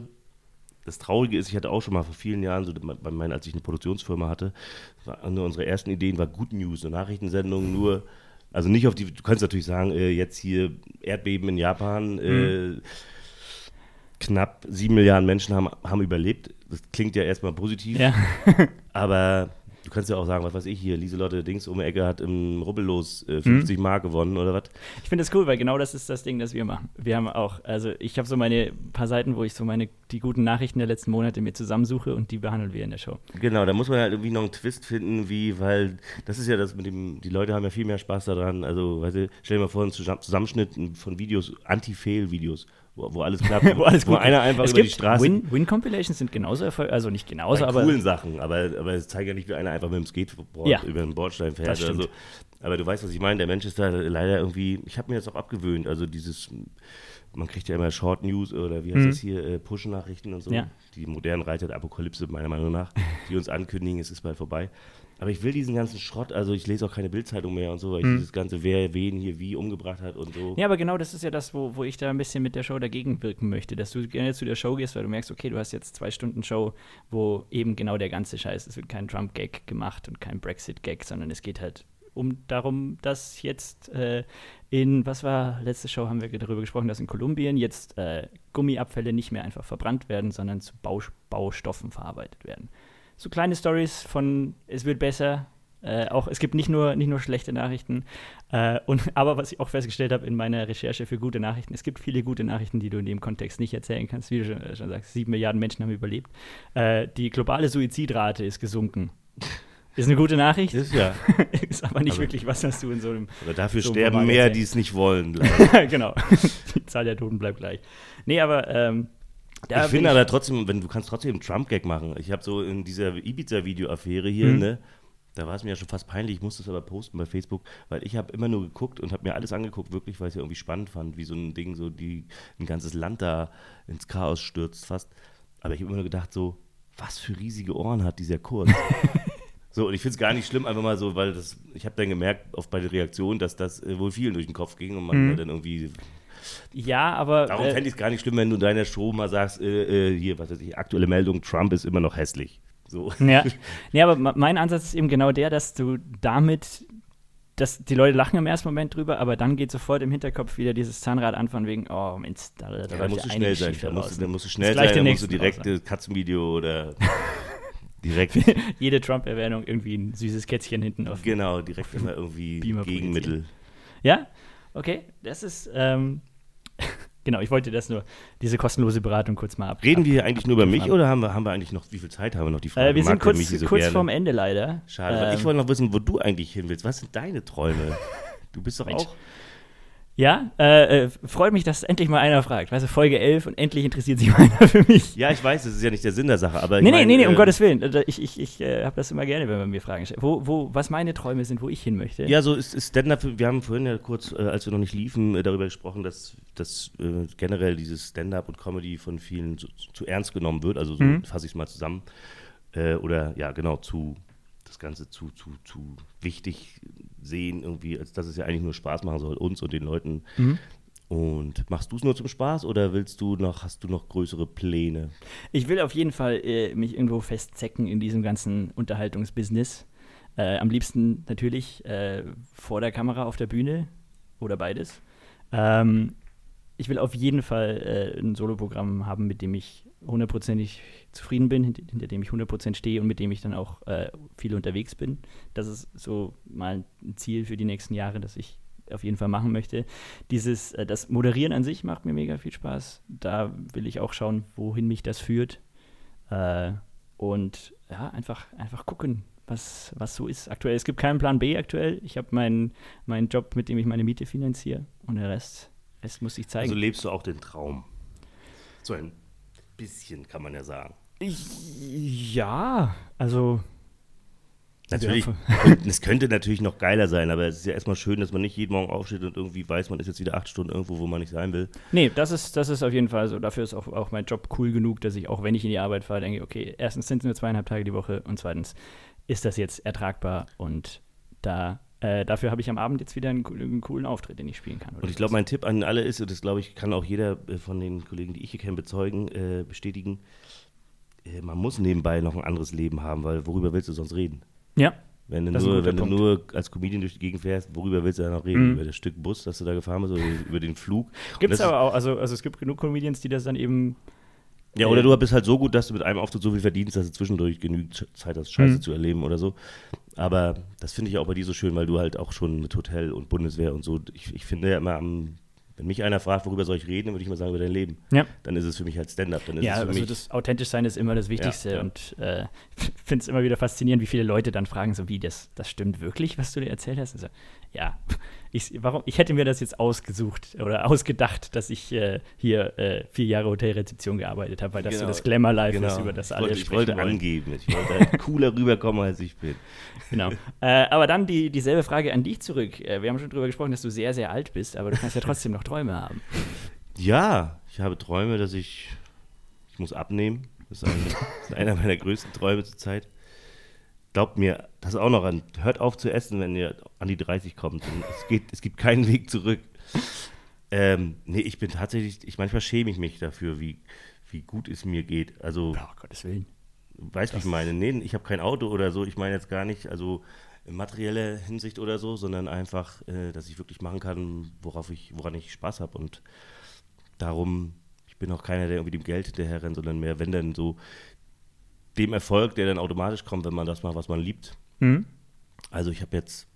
das Traurige ist, ich hatte auch schon mal vor vielen Jahren, so bei meinen, als ich eine Produktionsfirma hatte, war eine unserer ersten Ideen war Good News, eine Nachrichtensendung nur. Also nicht auf die, du kannst natürlich sagen, äh, jetzt hier Erdbeben in Japan, Mhm. Knapp sieben Milliarden Menschen haben, haben überlebt. Das klingt ja erstmal positiv. Ja. Aber du kannst ja auch sagen, was weiß ich hier, Lieselotte Dings um die Ecke hat im Rubbellos Mhm. äh, 50 Mark gewonnen oder was? Ich finde das cool, weil genau das ist das Ding, das wir machen. Wir haben auch, also ich habe so meine paar Seiten, wo ich so meine die guten Nachrichten der letzten Monate mir zusammensuche und die behandeln wir in der Show. Genau, da muss man halt irgendwie noch einen Twist finden, wie, weil das ist ja das mit dem, die Leute haben ja viel mehr Spaß daran. Also, weißt du, stell dir mal vor, einen Zusamm- Zusammenschnitt von Videos, Anti-Fail-Videos, wo, wo alles klappt, wo alles wo einer einfach es über die gibt Straße. Win- Win-Compilations sind genauso erfolgreich, also nicht genauso, aber coolen Sachen, aber, aber es zeigt ja nicht, wie einer einfach mit dem Skateboard Ja. über den Bordstein fährt. Oder so. Aber du weißt, was ich meine. Der Mensch ist da leider irgendwie, ich habe mir das auch abgewöhnt. Also dieses, man kriegt ja immer Short News oder wie heißt Mhm. das hier, äh, Push-Nachrichten und so. Ja. Die modernen Reiter der Apokalypse, meiner Meinung nach, die uns ankündigen, es ist bald vorbei. Aber ich will diesen ganzen Schrott, also ich lese auch keine Bildzeitung mehr und so, weil ich Mhm. dieses ganze, wer wen hier wie umgebracht hat und so. Ja, aber genau das ist ja das, wo, wo ich da ein bisschen mit der Show dagegen wirken möchte, dass du gerne zu der Show gehst, weil du merkst, okay, du hast jetzt zwei Stunden Show, wo eben genau der ganze Scheiß, es wird kein Trump-Gag gemacht und kein Brexit-Gag, sondern es geht halt um darum, dass jetzt äh, in, was war, letzte Show haben wir darüber gesprochen, dass in Kolumbien jetzt äh, Gummiabfälle nicht mehr einfach verbrannt werden, sondern zu Bau, Baustoffen verarbeitet werden. So kleine Stories von, es wird besser, äh, auch, es gibt nicht nur, nicht nur schlechte Nachrichten. Äh, und, aber was ich auch festgestellt habe in meiner Recherche für gute Nachrichten, es gibt viele gute Nachrichten, die du in dem Kontext nicht erzählen kannst. Wie du schon, äh, schon sagst, sieben Milliarden Menschen haben überlebt. Äh, die globale Suizidrate ist gesunken. Ist eine gute Nachricht, Ist ja. ist aber nicht Aber- wirklich was, was du in so einem. Aber dafür So sterben mehr, die es nicht wollen. genau. Die Zahl der Toten bleibt gleich. Nee, aber. Ähm, da ich finde aber trotzdem, wenn du kannst trotzdem einen Trump-Gag machen. Ich habe so in dieser Ibiza-Video-Affäre hier, Mhm. ne, da war es mir ja schon fast peinlich, ich musste es aber posten bei Facebook, weil ich habe immer nur geguckt und habe mir alles angeguckt, wirklich, weil ich es ja irgendwie spannend fand, wie so ein Ding so die ein ganzes Land da ins Chaos stürzt fast. Aber ich habe immer nur gedacht so, was für riesige Ohren hat dieser Kurs? So, und ich finde es gar nicht schlimm, einfach mal so, weil das, ich habe dann gemerkt, oft bei der Reaktion, dass das äh, wohl vielen durch den Kopf ging und man Mhm. dann irgendwie Ja, aber. Darum äh, fände ich es gar nicht schlimm, wenn du in deiner Show mal sagst, äh, äh, hier, was weiß ich, aktuelle Meldung, Trump ist immer noch hässlich. So. Ja. nee, aber mein Ansatz ist eben genau der, dass du damit, dass die Leute lachen im ersten Moment drüber, aber dann geht sofort im Hinterkopf wieder dieses Zahnrad an von wegen, oh Mensch, da, da, Ja, läuft da musst du ja schnell sein. Da da musst, du- da musst du schnell sein, da musst du direkt äh, Katzenvideo oder direkt, Jede Trump-Erwähnung irgendwie ein süßes Kätzchen hinten auf. genau, direkt immer irgendwie Gegenmittel. Ja? Okay, das ist, ähm, genau, ich wollte das nur, diese kostenlose Beratung kurz mal ab. Reden ab- wir hier eigentlich nur über mich oder haben wir, haben wir eigentlich noch, wie viel Zeit haben wir noch? Die Frage Äh, wir sind kurz, so kurz gerne. vorm Ende leider. Schade, weil Ähm, ich wollte noch wissen, wo du eigentlich hin willst. Was sind deine Träume? Du bist doch Mensch. auch, Ja, äh, äh, freut mich, dass endlich mal einer fragt. Weißt du, Folge 11 und endlich interessiert sich mal einer für mich. Ja, ich weiß, das ist ja nicht der Sinn der Sache, aber. Nee, ich mein, nee, nee, nee, um äh, Gottes Willen. Ich, ich, ich äh, habe das immer gerne, wenn man mir Fragen stellt. Wo, wo, was meine Träume sind, wo ich hin möchte. Ja, so ist, ist Stand-up, wir haben vorhin ja kurz, äh, als wir noch nicht liefen, äh, darüber gesprochen, dass, dass generell dieses Stand-up und Comedy von vielen zu, zu ernst genommen wird, also so Mhm. fasse ich es mal zusammen. Oder ja, genau, zu das Ganze zu, zu, zu wichtig sehen, irgendwie, als dass es ja eigentlich nur Spaß machen soll, uns und den Leuten. Mhm. Und machst du es nur zum Spaß oder willst du noch, hast du noch größere Pläne? Ich will auf jeden Fall äh, mich irgendwo festzecken in diesem ganzen Unterhaltungsbusiness. Äh, am liebsten natürlich äh, vor der Kamera auf der Bühne oder beides. Ähm, ich will auf jeden Fall äh, ein Soloprogramm haben, mit dem ich hundertprozentig zufrieden bin, hinter, dem ich 100% stehe und mit dem ich dann auch äh, viel unterwegs bin. Das ist so mal ein Ziel für die nächsten Jahre, das ich auf jeden Fall machen möchte. Dieses, äh, das Moderieren an sich macht mir mega viel Spaß. Da will ich auch schauen, wohin mich das führt. Äh, und ja, einfach, einfach gucken, was, was so ist. Aktuell, es gibt keinen Plan B aktuell. Ich habe meinen meinen Job, mit dem ich meine Miete finanziere. Und der Rest, Rest muss ich zeigen. Also lebst du auch den Traum? So ein bisschen kann man ja sagen. Ja, also. Natürlich, es könnte natürlich noch geiler sein, aber es ist ja erstmal schön, dass man nicht jeden Morgen aufsteht und irgendwie weiß, man ist jetzt wieder acht Stunden irgendwo, wo man nicht sein will. Nee, das ist, das ist auf jeden Fall so. Dafür ist auch, auch mein Job cool genug, dass ich auch, wenn ich in die Arbeit fahre, denke, okay, erstens sind es nur zweieinhalb Tage die Woche und zweitens ist das jetzt ertragbar und da, äh, dafür habe ich am Abend jetzt wieder einen, einen coolen Auftritt, den ich spielen kann. Und ich glaube, mein Tipp an alle ist, und das glaube ich, kann auch jeder äh, von den Kollegen, die ich hier kenne, bezeugen, äh, bestätigen, äh, man muss nebenbei noch ein anderes Leben haben, weil worüber willst du sonst reden? Ja, Wenn du, nur, wenn du nur als Comedian durch die Gegend fährst, worüber willst du da noch reden? Mhm. Über das Stück Bus, das du da gefahren bist, oder über den Flug? gibt es aber auch, also, also es gibt genug Comedians, die das dann eben Ja, oder du bist halt so gut, dass du mit einem Auftritt so viel verdienst, dass du zwischendurch genügend Zeit hast, Scheiße Mhm. zu erleben oder so. Aber das finde ich auch bei dir so schön, weil du halt auch schon mit Hotel und Bundeswehr und so, ich, ich finde ja immer am, wenn mich einer fragt, worüber soll ich reden, dann würde ich mal sagen, über dein Leben. Ja. Dann ist es für mich halt Stand-up. Ja, also das authentisch sein ist immer das Wichtigste ja. und äh, ich finde es immer wieder faszinierend, wie viele Leute dann fragen, so wie das, das stimmt wirklich, was du dir erzählt hast. Also, ja, ich, warum, ich hätte mir das jetzt ausgesucht oder ausgedacht, dass ich äh, hier äh, vier Jahre Hotelrezeption gearbeitet habe, weil das Genau. so das Glamour-Life genau. ist, über das ich alle wollte, ich wollte wollen. angeben, ich wollte cooler rüberkommen, als ich bin. Genau. äh, aber dann die, dieselbe Frage an dich zurück. Äh, wir haben schon darüber gesprochen, dass du sehr, sehr alt bist, aber du kannst ja trotzdem noch Träume haben. Ja, ich habe Träume, dass ich, ich muss abnehmen. Das ist, eine, das ist einer meiner größten Träume zurzeit. Glaubt mir, das auch noch an. Hört auf zu essen, wenn ihr an die 30 kommt. Und es, geht, es gibt keinen Weg zurück. Ähm, nee, ich bin tatsächlich, ich manchmal schäme ich mich dafür, wie, wie gut es mir geht. Also, Oh, Gottes Willen. weißt du, was ich meine? Nee, ich habe kein Auto oder so. Ich meine jetzt gar nicht, also in materieller Hinsicht oder so, sondern einfach, äh, dass ich wirklich machen kann, worauf ich, woran ich Spaß habe. Und darum, ich bin auch keiner, der irgendwie dem Geld hinterher rennt, sondern mehr, wenn dann so dem Erfolg, der dann automatisch kommt, wenn man das macht, was man liebt. Hm? Also ich habe jetzt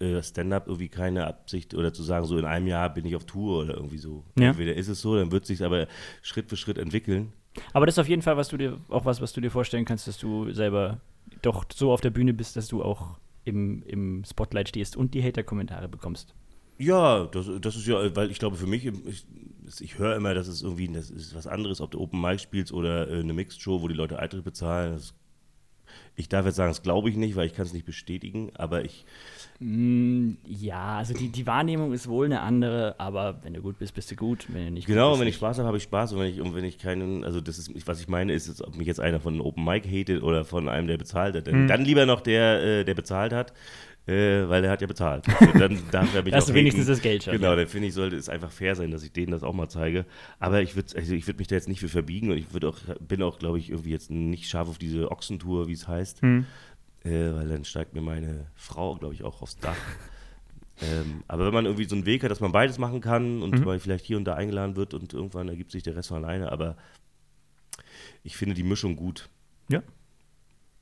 äh, Stand-up irgendwie keine Absicht oder zu sagen, so in einem Jahr bin ich auf Tour oder irgendwie so. Ja. Entweder ist es so, dann wird es sich aber Schritt für Schritt entwickeln. Aber das ist auf jeden Fall, was du dir, auch was, was du dir vorstellen kannst, dass du selber doch so auf der Bühne bist, dass du auch im, im Spotlight stehst und die Hater-Kommentare bekommst. Ja, das, das ist ja, weil ich glaube, für mich, ich, ich höre immer, dass es irgendwie, das ist was anderes, ob du Open Mic spielst oder äh, eine Mixed Show, wo die Leute Eintritt bezahlen. Das, ich darf jetzt sagen, das glaube ich nicht, weil ich kann es nicht bestätigen, aber ich, Mm, ja, also die, die Wahrnehmung ist wohl eine andere, aber wenn du gut bist, bist du gut. Wenn du nicht genau, gut bist, wenn ich. Spaß habe, habe ich Spaß und wenn ich, und wenn ich keinen, also das ist, was ich meine, ist, ob mich jetzt einer von einem Open Mic hatet oder von einem, der bezahlt hat. Dann, Mhm. dann lieber noch der, äh, der bezahlt hat, äh, weil der hat ja bezahlt. Also dann darf er mich Dass auch du wenigstens das Geld schon. Genau, dann finde ich, sollte es einfach fair sein, dass ich denen das auch mal zeige. Aber ich würde also ich würd mich da jetzt nicht für verbiegen und ich auch, bin auch, glaube ich, irgendwie jetzt nicht scharf auf diese Ochsentour, wie es heißt, Hm. äh, weil dann steigt mir meine Frau, glaube ich, auch aufs Dach. ähm, aber wenn man irgendwie so einen Weg hat, dass man beides machen kann und Mhm. mal vielleicht hier und da eingeladen wird und irgendwann ergibt sich der Rest von alleine, aber ich finde die Mischung gut. Ja.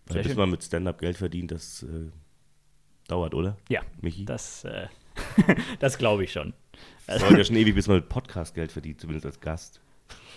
Weil Sehr bis schön. man mit Stand-up Geld verdient, das äh, dauert, oder? Ja, Michi? das, äh, das glaube ich schon. Das dauert ja schon ewig, bis man mit Podcast Geld verdient, zumindest als Gast.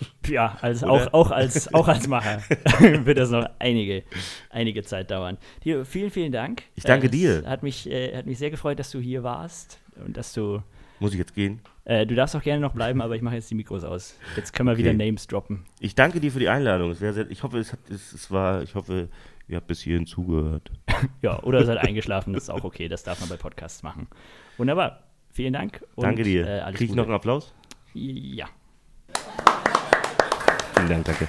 Ja, als, auch, auch, als, auch als Macher wird das noch einige, einige Zeit dauern. Dir, vielen, vielen Dank. Ich danke äh, dir. Hat mich, äh, hat mich sehr gefreut, dass du hier warst und dass du. Muss ich jetzt gehen? Äh, du darfst auch gerne noch bleiben, aber ich mache jetzt die Mikros aus. Jetzt können wir okay. wieder Names droppen. Ich danke dir für die Einladung. Sehr, ich hoffe, es, hat, es, es war, ich hoffe, ihr habt bis hierhin zugehört. ja, oder seid eingeschlafen, das ist auch okay. Das darf man bei Podcasts machen. Wunderbar. Vielen Dank. Und, danke dir. Äh, Kriege ich noch einen Applaus? Ja. Vielen Dank, danke.